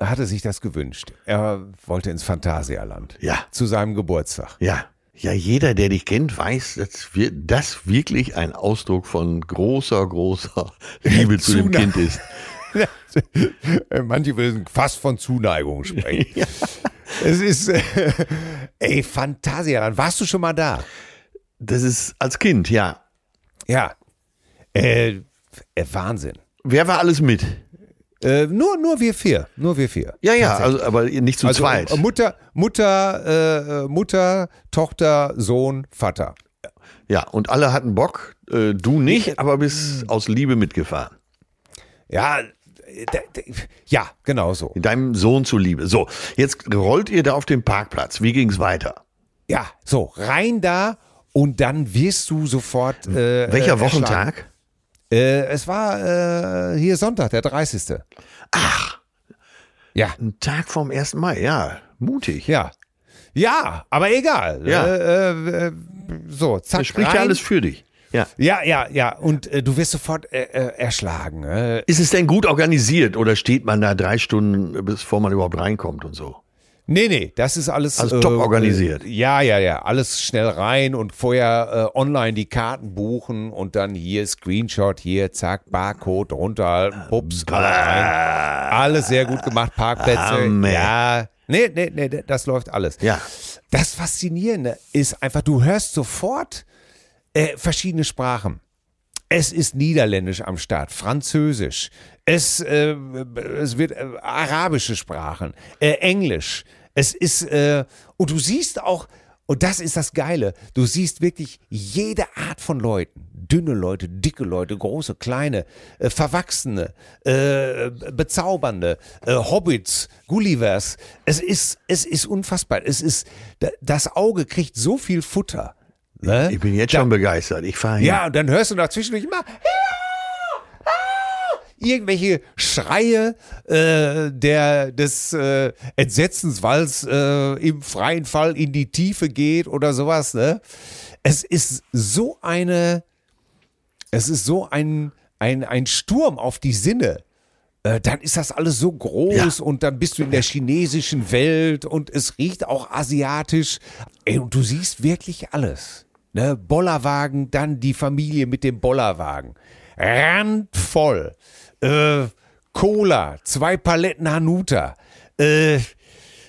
hatte sich das gewünscht. Er wollte ins Phantasialand. Ja. Zu seinem Geburtstag. Ja. Ja, jeder, der dich kennt, weiß, dass wir, das wirklich ein Ausdruck von großer, großer Liebe zu dem Kind ist. Manche würden fast von Zuneigung sprechen. Es ist, äh, ey, Phantasialand. Warst du schon mal da? Das ist als Kind, ja. Ja. Äh, äh, Wahnsinn. Wer war alles mit? Äh, nur, nur wir vier. Nur wir vier. Ja, ja, also, aber nicht zu Also, zweit. Mutter, Mutter, äh, Mutter, Tochter, Sohn, Vater. Ja, und alle hatten Bock. Äh, du nicht, aber bist aus Liebe mitgefahren. Ja, ja, genau so. Deinem Sohn zuliebe. So, jetzt rollt ihr da auf dem Parkplatz. Wie ging's weiter? Ja, so, rein da und dann wirst du sofort. Äh, Welcher äh, Wochentag? Äh, es war äh, hier Sonntag, der 30. Ach, Ja, ein Tag vom 1. Mai, ja. Mutig. ja. Ja, aber egal. Ja. Äh, äh, so, zack. Das spricht rein. ja alles für dich. Ja. Ja, ja, ja. Und äh, du wirst sofort äh, äh, erschlagen. Äh, Ist es denn gut organisiert oder steht man da drei Stunden, bevor man überhaupt reinkommt und so? nee, nee, das ist alles. Also top organisiert. Äh, ja, ja, ja. Alles schnell rein und vorher äh, online die Karten buchen und dann hier Screenshot, hier, zack, Barcode runterhalten, pups, alle rein. Alles sehr gut gemacht, Parkplätze. Hammer. Ja. Nee, nee, nee, das läuft alles. Ja. Das Faszinierende ist einfach, du hörst sofort äh, verschiedene Sprachen. Es ist Niederländisch am Start, Französisch, es, äh, es wird äh, arabische Sprachen, äh, Englisch. Es ist, äh, und du siehst auch, und das ist das Geile, du siehst wirklich jede Art von Leuten. Dünne Leute, dicke Leute, große, kleine, äh, Verwachsene, äh, bezaubernde, Hobbits, Gullivers. Es ist, es ist unfassbar. Es ist, da- das Auge kriegt so viel Futter. Ne? Ich bin jetzt schon begeistert. Ich fahre hin. Ja, und dann hörst du dazwischendurch immer irgendwelche Schreie äh, der des äh, Entsetzens, weil es äh, im freien Fall in die Tiefe geht oder sowas. Ne? Es ist so eine, es ist so ein ein ein Sturm auf die Sinne. Äh, dann ist das alles so groß Ja. und dann bist du in der chinesischen Welt und es riecht auch asiatisch. Ey, und du siehst wirklich alles. Ne? Bollerwagen, dann die Familie mit dem Bollerwagen. Randvoll. Äh, Cola, zwei Paletten Hanuta. Äh,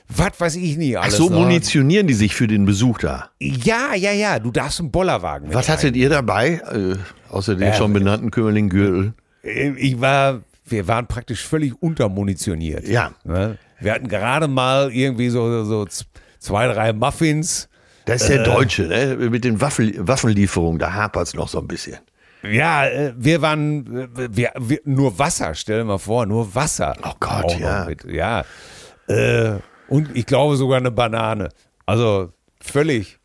was weiß ich nicht Ach alles. so, noch. munitionieren die sich für den Besuch da. Ja, ja, ja, du darfst einen Bollerwagen mit Was hattet ihr dabei? Äh, außer den Ja, schon benannten Kümmerling-Gürtel. Äh, Ich war, wir waren praktisch völlig untermunitioniert. Ja. Ne? Wir hatten gerade mal irgendwie so, so zwei, drei Muffins. Das ist der Deutsche, ne? Mit den Waffel, Waffenlieferungen, da hapert's noch so ein bisschen. Ja, äh, wir waren, äh, wir, wir, nur Wasser, stell dir mal vor, nur Wasser. Oh Gott, ja. Mit, ja. Äh, und ich glaube sogar eine Banane. Also völlig,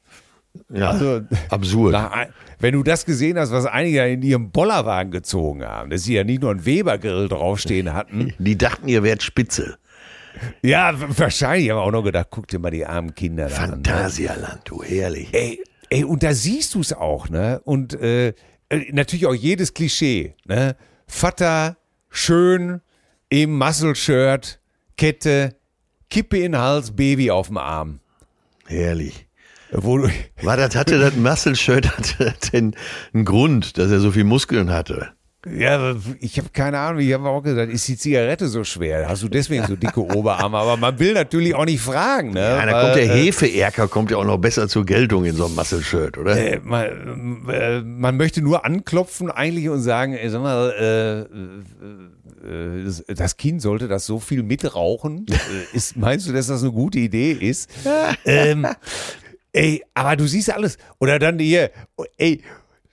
Ja, Also, absurd. Nach wenn du das gesehen hast, was einige in ihrem Bollerwagen gezogen haben, dass sie ja nicht nur einen Webergrill draufstehen hatten. Die dachten, ihr wärt Spitze. Ja, wahrscheinlich haben wir auch noch gedacht, guck dir mal die armen Kinder da an. Ne? Phantasialand, du herrlich. Ey, ey, und da siehst du es auch, ne? Und äh, äh, natürlich auch jedes Klischee, ne? Vater, schön, im Muscle-Shirt, Kette, Kippe in den Hals, Baby auf dem Arm. Herrlich. Wo du, War das, hatte das Muscle-Shirt hatte das denn einen Grund, dass er so viel Muskeln hatte? Ja, ich habe keine Ahnung, ich habe auch gesagt, ist die Zigarette so schwer? Hast du deswegen so dicke Oberarme? Aber man will natürlich auch nicht fragen, ne? Ja, da Weil, kommt der äh, Hefeerker kommt ja auch noch besser zur Geltung in so einem Muscle-Shirt, oder? Äh, man, äh, man möchte nur anklopfen eigentlich und sagen, ey, sag mal, äh, äh, das, Kind sollte das so viel mitrauchen. ist, meinst du, dass das eine gute Idee ist? ähm, ey, aber du siehst alles. Oder dann hier, ey,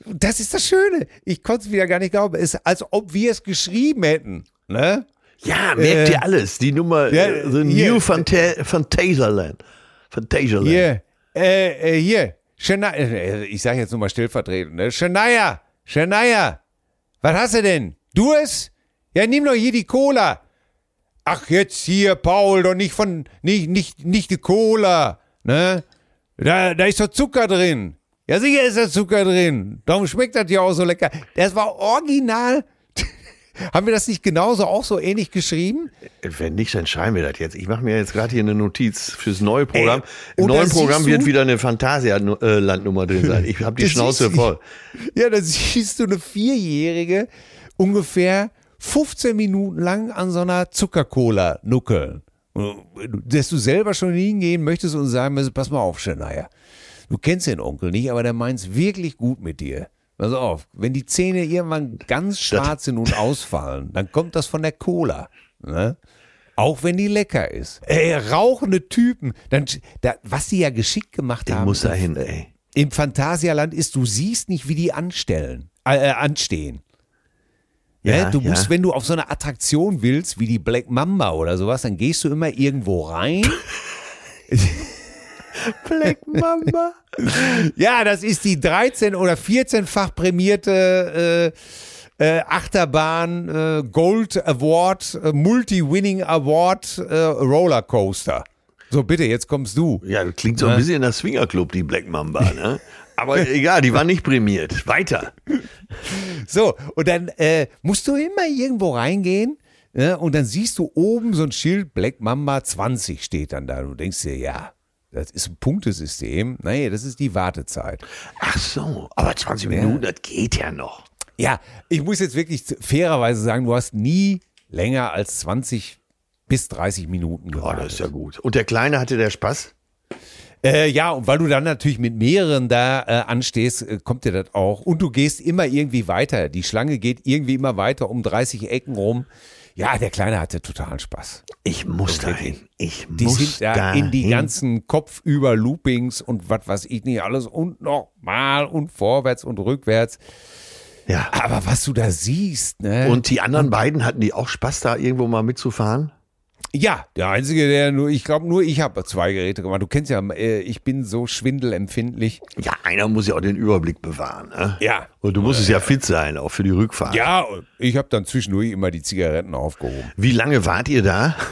das ist das Schöne. Ich konnte es wieder gar nicht glauben. Es ist, als ob wir es geschrieben hätten. Ne? Ja, merkt Äh, ihr alles. Die Nummer, ja, äh, The hier. New Phanta Phantasialand. Phantasialand. Hier, äh, äh, hier, Shania, äh, ich sage jetzt nur mal stellvertretend, ne? Shania, Shania, was hast du denn? Du es? Ja, nimm doch hier die Cola. Ach, jetzt hier, Paul, doch nicht von, nicht, nicht, nicht die Cola, ne? Da, da ist doch Zucker drin. Ja, sicher ist da Zucker drin. Darum schmeckt das ja auch so lecker. Das war original. Haben wir das nicht genauso auch so ähnlich geschrieben? Wenn nicht, dann schreiben wir das jetzt. Ich mache mir jetzt gerade hier eine Notiz fürs neue Programm. Ey, Im neuen Programm wird wieder eine Phantasialand-Nummer drin sein. Ich habe die Schnauze voll. Ja, da siehst du eine Vierjährige ungefähr 15 Minuten lang an so einer Zuckercola nuckeln. Dass du selber schon hingehen möchtest und sagen müsstest, pass mal auf, Shania. Du kennst den Onkel nicht, aber der meint's wirklich gut mit dir. Pass auf, wenn die Zähne irgendwann ganz schwarz sind und ausfallen, dann kommt das von der Cola. Ne? Auch wenn die lecker ist. Ey, rauchende Typen. Dann, da, was die ja geschickt gemacht Ich haben. muss da hin, ey. im Phantasialand ist, du siehst nicht, wie die anstellen, äh, anstehen. Ja, Ja, du ja. musst, wenn du auf so eine Attraktion willst, wie die Black Mamba oder sowas, dann gehst du immer irgendwo rein. Black Mamba. ja, das ist die 13- oder 14-fach prämierte äh, äh, Achterbahn äh, Gold Award, äh, Multi-Winning Award äh, Rollercoaster. So, bitte, jetzt kommst du. Ja, das klingt so ein bisschen nach Swingerclub, die Black Mamba, ne? Aber egal, die war nicht prämiert. Weiter. So, und dann äh, musst du immer irgendwo reingehen ne, und dann siehst du oben so ein Schild, Black Mamba 20 steht dann da. Und du denkst dir, ja, das ist ein Punktesystem. Nee, das ist die Wartezeit. Ach so, aber 20 Minuten, das geht ja noch. Ja, ich muss jetzt wirklich fairerweise sagen, du hast nie länger als 20 bis 30 Minuten Oh, gewartet. das ist ja gut. Und der Kleine hatte der Spaß? Äh, ja, und weil du dann natürlich mit mehreren da äh, anstehst, äh, kommt dir das auch. Und du gehst immer irgendwie weiter. Die Schlange geht irgendwie immer weiter um 30 Ecken rum. Ja, der Kleine hatte totalen Spaß. Ich muss da hin. Ich Die muss sind da da in die ganzen Kopfüber-Loopings und was weiß ich nicht alles und nochmal und vorwärts und rückwärts. Ja. Aber was du da siehst, ne? Und die anderen beiden hatten die auch Spaß, da irgendwo mal mitzufahren? Ja, der Einzige, der nur, ich glaube nur ich habe zwei Geräte gemacht. Du kennst ja, äh, ich bin so schwindelempfindlich. Ja, einer muss ja auch den Überblick bewahren. Ne? Ja. Und du musstest ja fit sein, auch für die Rückfahrt. Ja, ich habe dann zwischendurch immer die Zigaretten aufgehoben. Wie lange wart ihr da?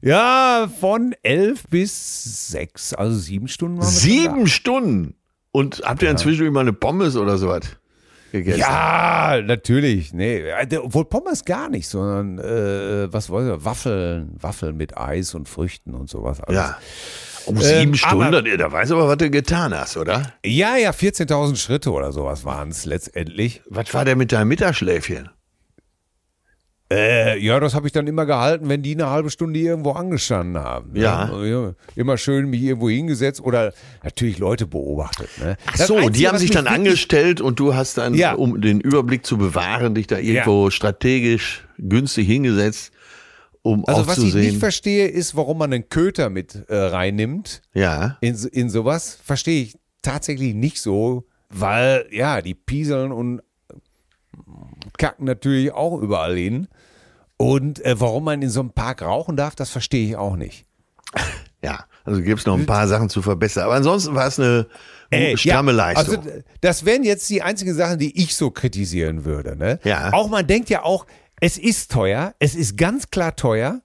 Ja, von elf bis sechs, also sieben Stunden waren wir Sieben Stunden. Und habt ihr inzwischen immer eine Pommes oder sowas gegessen? Ja, natürlich. Nee, äh, obwohl Pommes gar nicht, sondern äh, was wollte ich, Waffeln, Waffeln mit Eis und Früchten und sowas. alles. Ja. Um sieben Ähm, Stunden, aber- da weißt du aber, was du getan hast, oder? Ja, ja, 14.000 Schritte oder sowas waren es letztendlich. Was war denn mit deinem Mittagsschläfchen? Äh, ja, das habe ich dann immer gehalten, wenn die eine halbe Stunde irgendwo angestanden haben. ne? Ja. ja. Immer schön mich irgendwo hingesetzt oder natürlich Leute beobachtet. Ne? Ach so, Einzige, die haben sich dann angestellt und du hast dann, Ja. um den Überblick zu bewahren, dich da irgendwo strategisch günstig hingesetzt, um Also was ich nicht verstehe, ist, warum man einen Köter mit äh, reinnimmt. ja. in, so- in sowas verstehe ich tatsächlich nicht so, weil ja, die pieseln und kacken natürlich auch überall hin. Und äh, warum man in so einem Park rauchen darf, das verstehe ich auch nicht. Ja, also gibt es noch ein paar Sachen zu verbessern. Aber ansonsten war es eine Ey, stramme ja, Leistung. Also, das wären jetzt die einzigen Sachen, die ich so kritisieren würde. Ne? Ja. Auch man denkt ja auch, es ist teuer, es ist ganz klar teuer.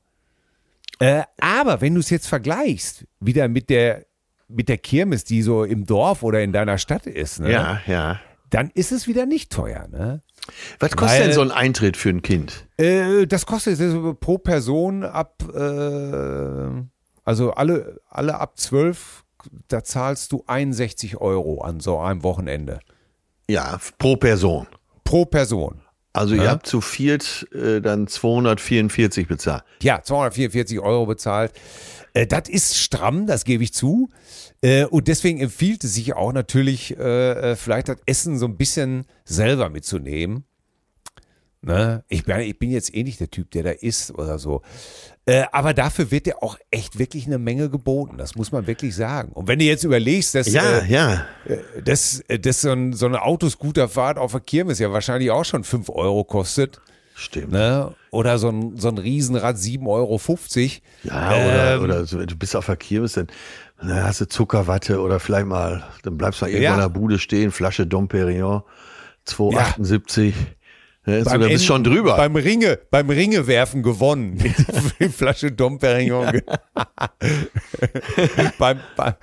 Äh, aber wenn du es jetzt vergleichst, wieder mit der, mit der Kirmes, die so im Dorf oder in deiner Stadt ist, ne? ja, ja. dann ist es wieder nicht teuer. Ne? Was kostet Weil- denn so ein Eintritt für ein Kind? Äh, das kostet pro Person ab, äh, also alle, alle ab 12, da zahlst du 61 Euro an so einem Wochenende. Ja, pro Person. Pro Person. Also ihr Ja. habt zu viert äh, dann 244 bezahlt. Ja, 244 Euro bezahlt. Äh, das ist stramm, das gebe ich zu. Äh, und deswegen empfiehlt es sich auch natürlich, äh, äh, vielleicht das Essen so ein bisschen selber mitzunehmen. Ne? Ich, bin, ich bin jetzt eh nicht der Typ, der da isst oder so. Äh, aber dafür wird dir auch echt wirklich eine Menge geboten. Das muss man wirklich sagen. Und wenn du jetzt überlegst, dass, Ja, äh, ja. dass, dass so, ein, so eine Autoscooterfahrt auf der Kirmes ja wahrscheinlich auch schon 5 Euro kostet. Stimmt. Ne? Oder so ein, so ein Riesenrad 7,50 Euro. Ja, oder, Ähm, oder so, du bist auf der Kirmes, dann, dann hast du Zuckerwatte oder vielleicht mal, dann bleibst du mal irgendwo Ja. in der Bude stehen, Flasche Dom Perignon, 2,78. Ne, so, da bist Ende- du schon drüber. Beim Ringe, beim Ringe werfen gewonnen. Die Flasche Dom Perignon. ge- beim, beim,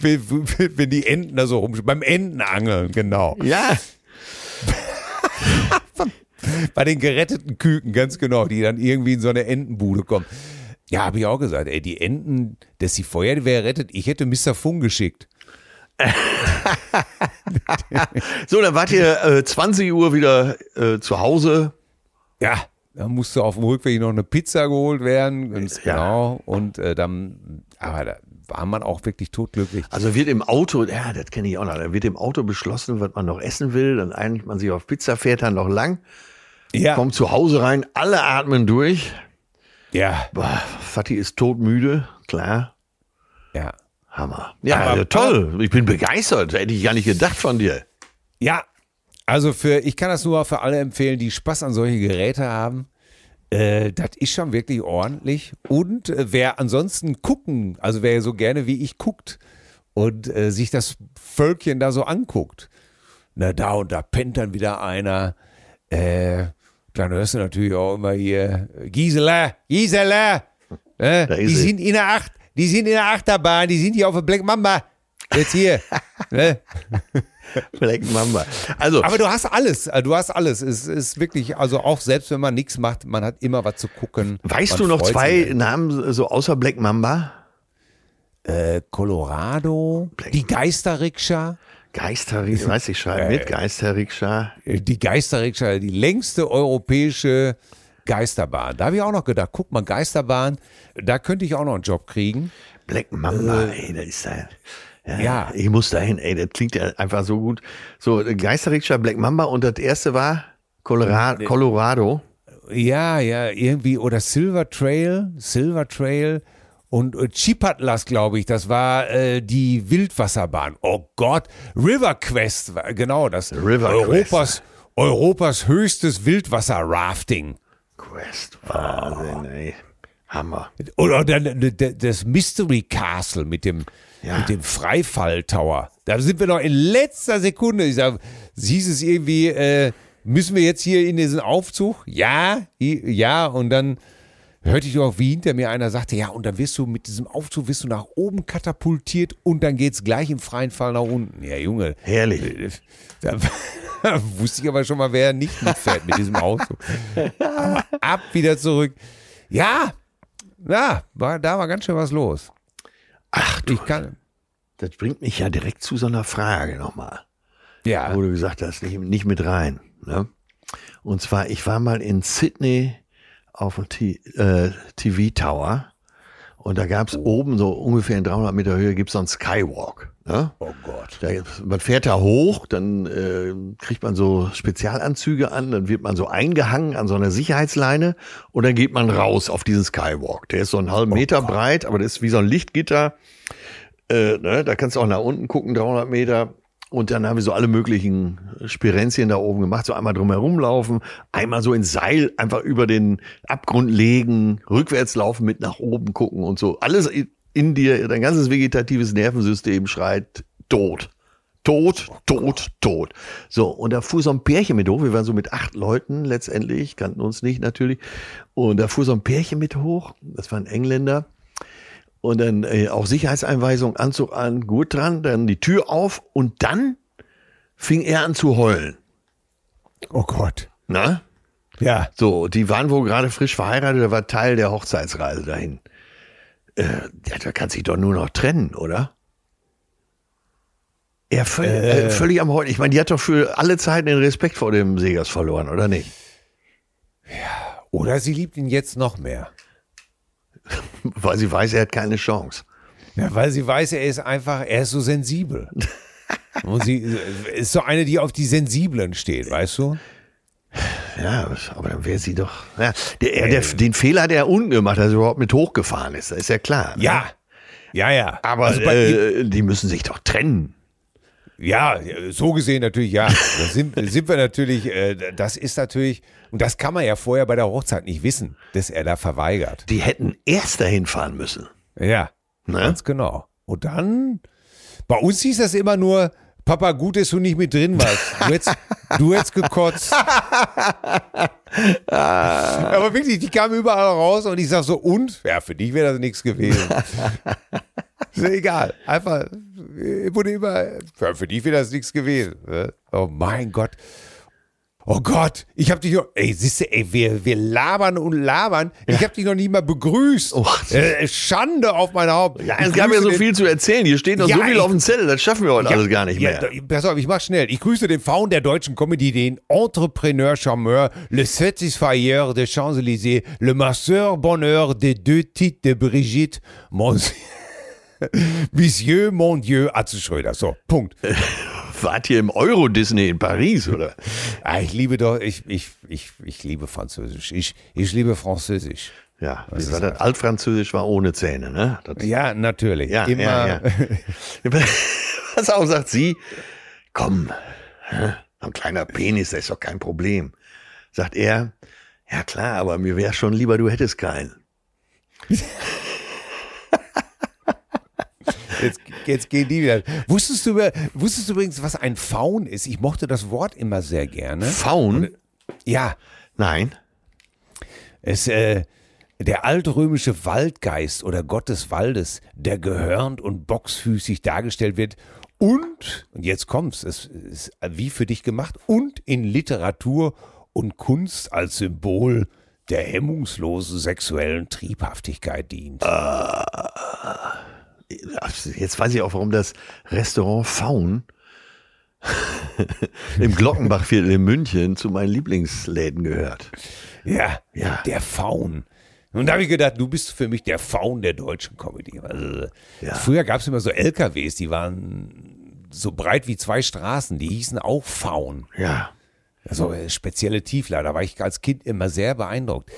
wenn die Enten da so rum, beim Entenangeln, genau. ja, Bei den geretteten Küken, ganz genau, die dann irgendwie in so eine Entenbude kommen. Ja, habe ich auch gesagt, ey, die Enten, dass die Feuerwehr rettet, ich hätte Mr. Fung geschickt. so, dann wart ihr äh, 20 Uhr wieder äh, zu Hause. Ja, da musste auf dem Rückweg noch eine Pizza geholt werden, ganz Ja. genau. Und äh, dann, aber da war man auch wirklich totglücklich. Also wird im Auto, ja, das kenne ich auch noch, da wird im Auto beschlossen, was man noch essen will, dann einigt man sich auf Pizza, fährt dann noch lang, Ja, kommt zu Hause rein, alle atmen durch. ja, Boah, Fatih ist todmüde, klar. ja. Hammer. Ja, Aber- ja, toll. Ich bin begeistert. Hätte ich gar nicht gedacht von dir. Ja, also für, ich kann das nur für alle empfehlen, die Spaß an solche Geräte haben. Äh, das ist schon wirklich ordentlich. Und äh, wer ansonsten gucken, also wer so gerne wie ich guckt und äh, sich das Völkchen da so anguckt, na da und da pennt dann wieder einer. Äh, dann hörst du natürlich auch immer hier, Gisela, Gisela, äh, die sie. sind in der Acht, die sind in der Achterbahn, die sind hier auf der Black Mamba. Jetzt hier. ne? Black Mamba. Also, Aber du hast alles, äh, du hast alles. Es ist wirklich, also auch selbst wenn man nichts macht, man hat immer was zu gucken. weißt du noch zwei sich. Namen so außer Black Mamba? Äh, Colorado, die Geisterrikscha, Geisterrikscha, weiß ich schreibe mit, Geisterrikscha. äh, die Geisterrikscha, die längste europäische Geisterbahn. Da habe ich auch noch gedacht, guck mal, Geisterbahn, da könnte ich auch noch einen Job kriegen. Black Mamba, ey, das ist da. Ja, Ja. Ich muss dahin, ey, das klingt ja einfach so gut. So, Geisterrikscha, Black Mamba und das erste war Colorado. Colorado. Ja, ja, irgendwie, oder Silver Trail, Silver Trail und äh, Chipatlas, glaube ich, das war äh, die Wildwasserbahn. Oh Gott, River Quest, genau, das River Europas, Europas höchstes Wildwasser-Rafting. Quest, Wahnsinn, ey. Hammer. Oder das Mystery Castle mit dem, Ja. mit dem Freifall Tower. Da sind wir noch in letzter Sekunde. Ich sag, hieß es irgendwie, äh, müssen wir jetzt hier in diesen Aufzug? Ja, ja. Und dann hörte ich auch, wie hinter mir einer sagte, ja, und dann wirst du mit diesem Aufzug wirst du nach oben katapultiert und dann geht's gleich im freien Fall nach unten. Ja, Junge. Herrlich. Da wusste ich aber schon mal, wer nicht mitfährt mit diesem Auto. Aber ab wieder zurück. Ja, ja, war, da war ganz schön was los. Ach du, Ich kann, das bringt mich ja direkt zu so einer Frage nochmal. ja, wo du gesagt hast, nicht, nicht mit rein. Ne? Und zwar, ich war mal in Sydney auf dem äh, TV Tower und da gab's oben so ungefähr in 300 Meter Höhe gibt's so einen Skywalk. Ne? oh Gott. Da, man fährt da hoch, dann äh, kriegt man so Spezialanzüge an, dann wird man so eingehangen an so einer Sicherheitsleine und dann geht man raus auf diesen Skywalk. Der ist so einen halben Meter breit, aber das ist wie so ein Lichtgitter. Äh, ne? Da kannst du auch nach unten gucken, 300 Meter. Und dann haben wir so alle möglichen Spirenzien da oben gemacht, so einmal drumherum laufen, einmal so ins Seil einfach über den Abgrund legen, rückwärts laufen, mit nach oben gucken und so. Alles in dir, dein ganzes vegetatives Nervensystem schreit tot. Tot, tot, tot. So, und da fuhr so ein Pärchen mit hoch. Wir waren so mit acht Leuten letztendlich, kannten uns nicht natürlich. Und da fuhr so ein Pärchen mit hoch. Das war ein Engländer. Und dann äh, auch Sicherheitseinweisung, Anzug an, gut dran, dann die Tür auf und dann fing er an zu heulen. Oh Gott. Na? Ja. So, die waren wohl gerade frisch verheiratet, da war Teil der Hochzeitsreise dahin. Äh, ja, da kann sich doch nur noch trennen, oder? Er völlig, äh. Äh, völlig am Heulen. Ich meine, die hat doch für alle Zeiten den Respekt vor dem Segers verloren, oder nicht? Ja. Oder sie liebt ihn jetzt noch mehr. weil sie weiß, er hat keine Chance. Ja, weil sie weiß, er ist einfach, er ist so sensibel. Und sie ist so eine, die auf die Sensiblen steht, weißt du? Ja, aber dann wäre sie doch. Ja, der, der, den Fehler hat er unten gemacht, dass er überhaupt mit hochgefahren ist. Das ist ja klar. Ne? Ja. Ja, ja. Aber also äh, die müssen sich doch trennen. Ja, so gesehen natürlich ja. Da sind, sind wir natürlich, äh, das ist natürlich, und das kann man ja vorher bei der Hochzeit nicht wissen, dass er da verweigert. Die hätten erst dahin fahren müssen. Ja, ne? ganz genau. Und dann, bei uns hieß das immer nur, Papa, gut, dass du nicht mit drin warst. Du hättest, du hättest gekotzt. Aber wirklich, die kamen überall raus und ich sag so, und? Ja, für dich wäre das nichts gewesen. Ist egal. Einfach, wurde immer, ja, für dich wäre das nichts gewesen. Ne? Oh mein Gott. Oh Gott, ich hab dich noch, ey, siehst du, ey, wir, wir labern und labern. Ich hab dich noch nie mal begrüßt. Oh, äh, Schande auf mein Haupt. Ja, es gab ja so viel zu erzählen. Hier steht noch ja, so viel ich, auf dem Zettel, das schaffen wir heute ja, alles gar nicht mehr. Ja, pass auf, ich mach schnell. Ich grüße den Faun der deutschen Comedy, den Entrepreneur Charmeur, le Satisfier de Champs-Élysées, le Masseur Bonheur des deux titres de Brigitte, Monsieur, Monsieur, mon Dieu, Atze Schröder. So, Punkt. wart ihr im Euro-Disney in Paris, oder? ah, ich liebe doch, ich, ich, ich, ich liebe Französisch. Ich, ich liebe Französisch. Ja, das war das Altfranzösisch war ohne Zähne, ne? Das ja, natürlich. Ja, Immer. Ja, ja. Was auch sagt sie? Komm, ein kleiner Penis, das ist doch kein Problem. Sagt er, ja klar, aber mir wäre schon lieber, du hättest keinen. Jetzt, jetzt gehen die wieder. Wusstest du, wusstest du übrigens, was ein Faun ist? Ich mochte das Wort immer sehr gerne. Faun? Ja. Nein. Es, äh, der altrömische Waldgeist oder Gott des Waldes, der gehörnt und boxfüßig dargestellt wird und, und jetzt kommt's, es ist wie für dich gemacht, und in Literatur und Kunst als Symbol der hemmungslosen sexuellen Triebhaftigkeit dient. Uh. Jetzt weiß ich auch, warum das Restaurant Faun im Glockenbachviertel in München zu meinen Lieblingsläden gehört. Ja, ja. der Faun. Und da habe ich gedacht, du bist für mich der Faun der deutschen Comedy. Also, ja. Früher gab es immer so LKWs, die waren so breit wie zwei Straßen, die hießen auch Faun. Ja. Also äh, spezielle Tiefler, da war ich als Kind immer sehr beeindruckt.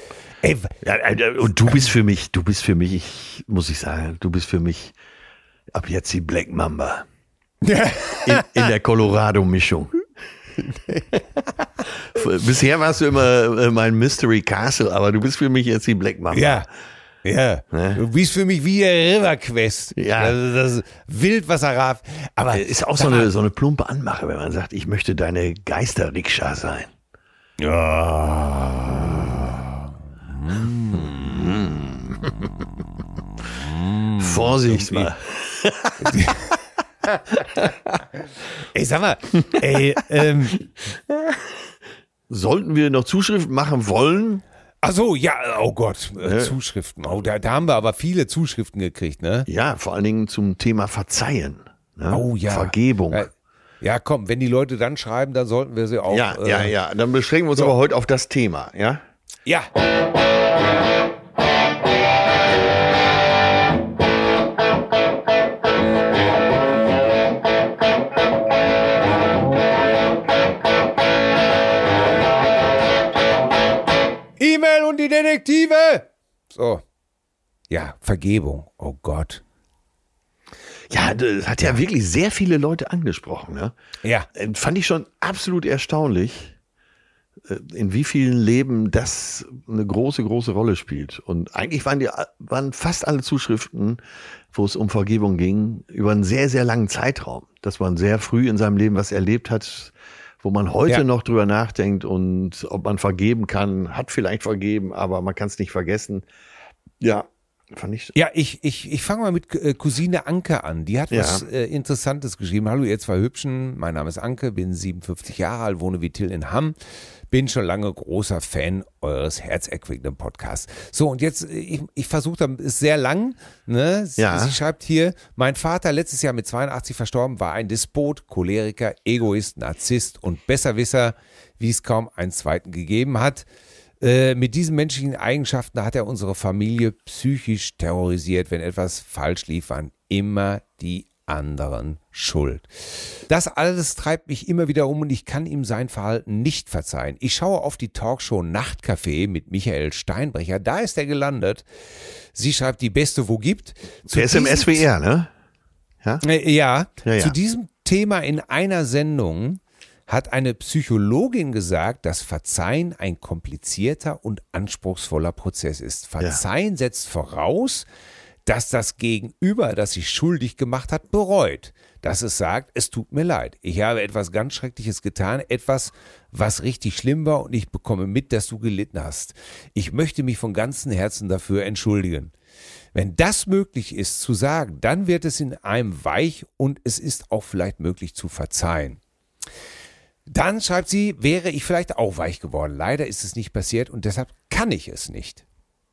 Ey, ja, äh, und du bist für mich, du bist für mich, ich, muss ich sagen, du bist für mich ab jetzt die Black Mamba. in, in der Colorado-Mischung. Bisher warst du immer äh, mein Mystery Castle, aber du bist für mich jetzt die Black Mamba. Ja. Ja, ne? du bist für mich wie der River Quest. Ja. Also das Wildwasserrad. Aber ist auch so eine, so eine plumpe Anmache, wenn man sagt, ich möchte deine Geisterrikscha sein. Ja. Mm. Vorsicht mal. ey, sag mal, ey, ähm, Sollten wir noch Zuschriften machen wollen? Ach so, ja, oh Gott, äh, Zuschriften. Oh, da, da, haben wir aber viele Zuschriften gekriegt, ne? Ja, vor allen Dingen zum Thema Verzeihen. Ne? Oh ja. Vergebung. Ja, ja, komm, wenn die Leute dann schreiben, dann sollten wir sie auch. Ja, äh, ja, ja. Dann beschränken wir uns so. aber heute auf das Thema, ja? Ja. Die Detektive. So. Ja, Vergebung. Oh Gott. Ja, das hat ja, wirklich sehr viele Leute angesprochen. Ne? Ja. Äh, Fand ich schon absolut erstaunlich, äh, in wie vielen Leben das eine große, große Rolle spielt. Und eigentlich waren, die, waren fast alle Zuschriften, wo es um Vergebung ging, über einen sehr, sehr langen Zeitraum. Dass man sehr früh in seinem Leben was erlebt hat, wo man heute Ja. noch drüber nachdenkt und ob man vergeben kann, hat vielleicht vergeben, aber man kann es nicht vergessen. Ja, fand ich. Ja, ich, ich, ich fange mal mit äh, Cousine Anke an. Die hat Ja. was äh, Interessantes geschrieben. Hallo, ihr zwei Hübschen. Mein Name ist Anke, bin 57 Jahre alt, wohne wie Till in Hamm. Bin schon lange großer Fan eures herzerquickenden Podcasts. So, und jetzt, äh, ich, ich versuche, da- ist sehr lang. Ne? Sie, Ja. sie schreibt hier, mein Vater, letztes Jahr mit 82 verstorben, war ein Despot, Choleriker, Egoist, Narzisst und Besserwisser, wie es kaum einen zweiten gegeben hat. Äh, mit diesen menschlichen Eigenschaften hat er unsere Familie psychisch terrorisiert. Wenn etwas falsch lief, waren immer die anderen schuld. Das alles treibt mich immer wieder um und ich kann ihm sein Verhalten nicht verzeihen. Ich schaue auf die Talkshow Nachtcafé mit Michael Steinbrecher. Da ist er gelandet. Sie schreibt die beste, wo gibt. Zu Der ist im SWR, ne? äh, Ja, Ja, ja. zu diesem Thema in einer Sendung hat eine Psychologin gesagt, dass Verzeihen ein komplizierter und anspruchsvoller Prozess ist. Verzeihen setzt voraus, dass das Gegenüber, das sich schuldig gemacht hat, bereut. Dass es sagt, es tut mir leid. Ich habe etwas ganz Schreckliches getan, etwas, was richtig schlimm war und ich bekomme mit, dass du gelitten hast. Ich möchte mich von ganzem Herzen dafür entschuldigen. Wenn das möglich ist zu sagen, dann wird es in einem weich und es ist auch vielleicht möglich zu verzeihen. Dann schreibt sie, wäre ich vielleicht auch weich geworden. Leider ist es nicht passiert und deshalb kann ich es nicht.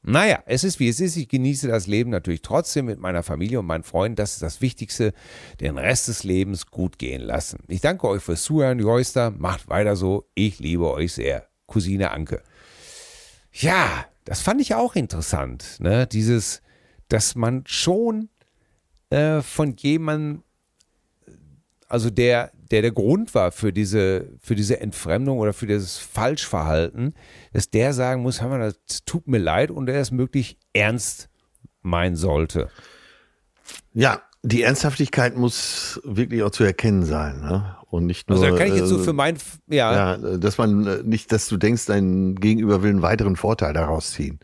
Naja, es ist wie es ist. Ich genieße das Leben natürlich trotzdem mit meiner Familie und meinen Freunden. Das ist das Wichtigste. Den Rest des Lebens gut gehen lassen. Ich danke euch fürs Zuhören, Joyster. Macht weiter so. Ich liebe euch sehr. Cousine Anke. Ja, das fand ich auch interessant. Ne? Dieses, dass man schon äh, von jemandem, also der, der der Grund war für diese, für diese Entfremdung oder für dieses Falschverhalten, dass der sagen muss, hör mal, das tut mir leid und er es möglich ernst meinen sollte. Ja, die Ernsthaftigkeit muss wirklich auch zu erkennen sein. Ne? Und nicht nur. Also da kann ich jetzt so äh, für mein, ja, ja, dass man äh, nicht, dass du denkst, dein Gegenüber will einen weiteren Vorteil daraus ziehen.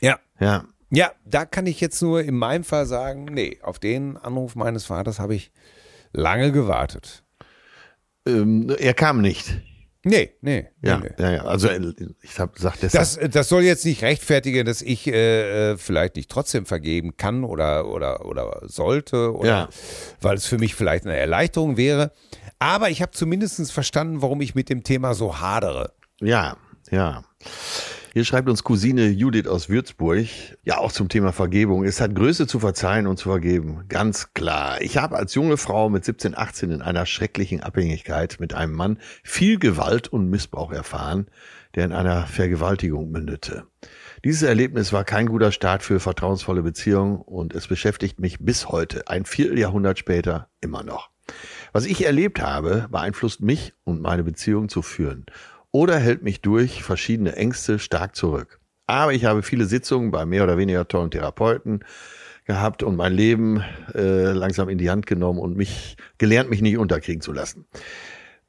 ja, Ja, ja, da kann ich jetzt nur in meinem Fall sagen, nee, auf den Anruf meines Vaters habe ich lange gewartet. Ähm, er kam nicht. Nee, nee, Ja, nee. ja, ja. Also äh, ich habe gesagt. Das, das soll jetzt nicht rechtfertigen, dass ich äh, äh, vielleicht nicht trotzdem vergeben kann oder, oder, oder sollte, oder, Ja. weil es für mich vielleicht eine Erleichterung wäre. Aber ich habe zumindest verstanden, warum ich mit dem Thema so hadere. Ja, ja. Hier schreibt uns Cousine Judith aus Würzburg, ja auch zum Thema Vergebung. Es hat Größe zu verzeihen und zu vergeben. Ganz klar. Ich habe als junge Frau mit 17, 18 in einer schrecklichen Abhängigkeit mit einem Mann viel Gewalt und Missbrauch erfahren, der in einer Vergewaltigung mündete. Dieses Erlebnis war kein guter Start für vertrauensvolle Beziehungen und es beschäftigt mich bis heute, ein Vierteljahrhundert später, immer noch. Was ich erlebt habe, beeinflusst mich und meine Beziehung zu führen oder hält mich durch verschiedene Ängste stark zurück. Aber ich habe viele Sitzungen bei mehr oder weniger tollen Therapeuten gehabt und mein Leben äh, langsam in die Hand genommen und mich gelernt, mich nicht unterkriegen zu lassen.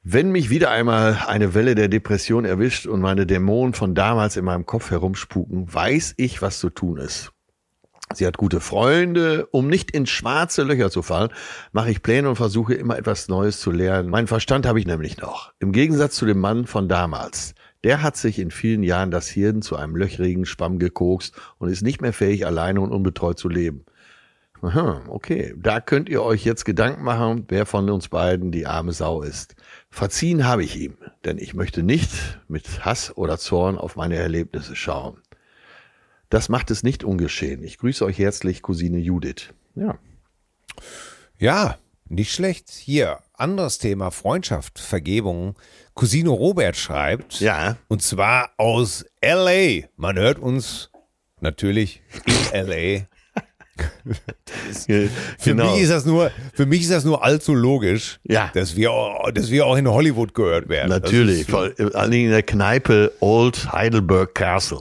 Wenn mich wieder einmal eine Welle der Depression erwischt und meine Dämonen von damals in meinem Kopf herumspuken, weiß ich, was zu tun ist. Sie hat gute Freunde. Um nicht in schwarze Löcher zu fallen, mache ich Pläne und versuche immer etwas Neues zu lernen. Meinen Verstand habe ich nämlich noch. Im Gegensatz zu dem Mann von damals. Der hat sich in vielen Jahren das Hirn zu einem löchrigen Schwamm gekokst und ist nicht mehr fähig, alleine und unbetreut zu leben. Okay. Da könnt ihr euch jetzt Gedanken machen, wer von uns beiden die arme Sau ist. Verziehen habe ich ihm, denn ich möchte nicht mit Hass oder Zorn auf meine Erlebnisse schauen. Das macht es nicht ungeschehen. Ich grüße euch herzlich, Cousine Judith. Ja. Ja, nicht schlecht. Hier, anderes Thema, Freundschaft, Vergebung. Cousine Robert schreibt, Ja. und zwar aus L.A. Man hört uns natürlich in L.A. Für genau. mich ist das nur, für mich ist das nur allzu logisch, Ja. dass wir, auch- dass wir auch in Hollywood gehört werden. Natürlich. ist- Vor allen Dingen in der Kneipe Old Heidelberg Castle.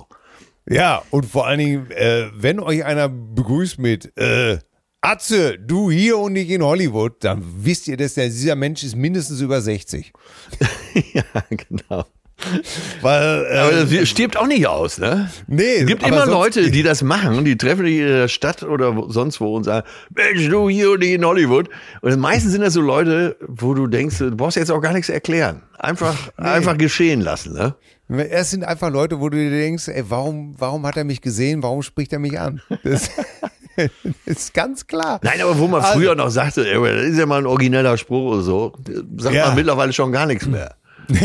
Ja, und vor allen Dingen, äh, wenn euch einer begrüßt mit, äh, Atze, du hier und nicht in Hollywood, dann wisst ihr, dass der, dieser Mensch ist mindestens über 60. ja, genau. Weil, äh, Aber das stirbt auch nicht aus, ne? nee, Es gibt immer Leute, die das machen, die treffen dich in der Stadt oder sonst wo und sagen, Mensch, du hier und nicht in Hollywood. Und meistens sind das so Leute, wo du denkst, du brauchst jetzt auch gar nichts erklären. Einfach, einfach geschehen lassen, ne? Es sind einfach Leute, wo du dir denkst, ey, warum, warum hat er mich gesehen, warum spricht er mich an? Das ist ganz klar. Nein, aber wo man Also- früher noch sagte, ey, das ist ja mal ein origineller Spruch oder so, sagt Ja. man mittlerweile schon gar nichts mehr.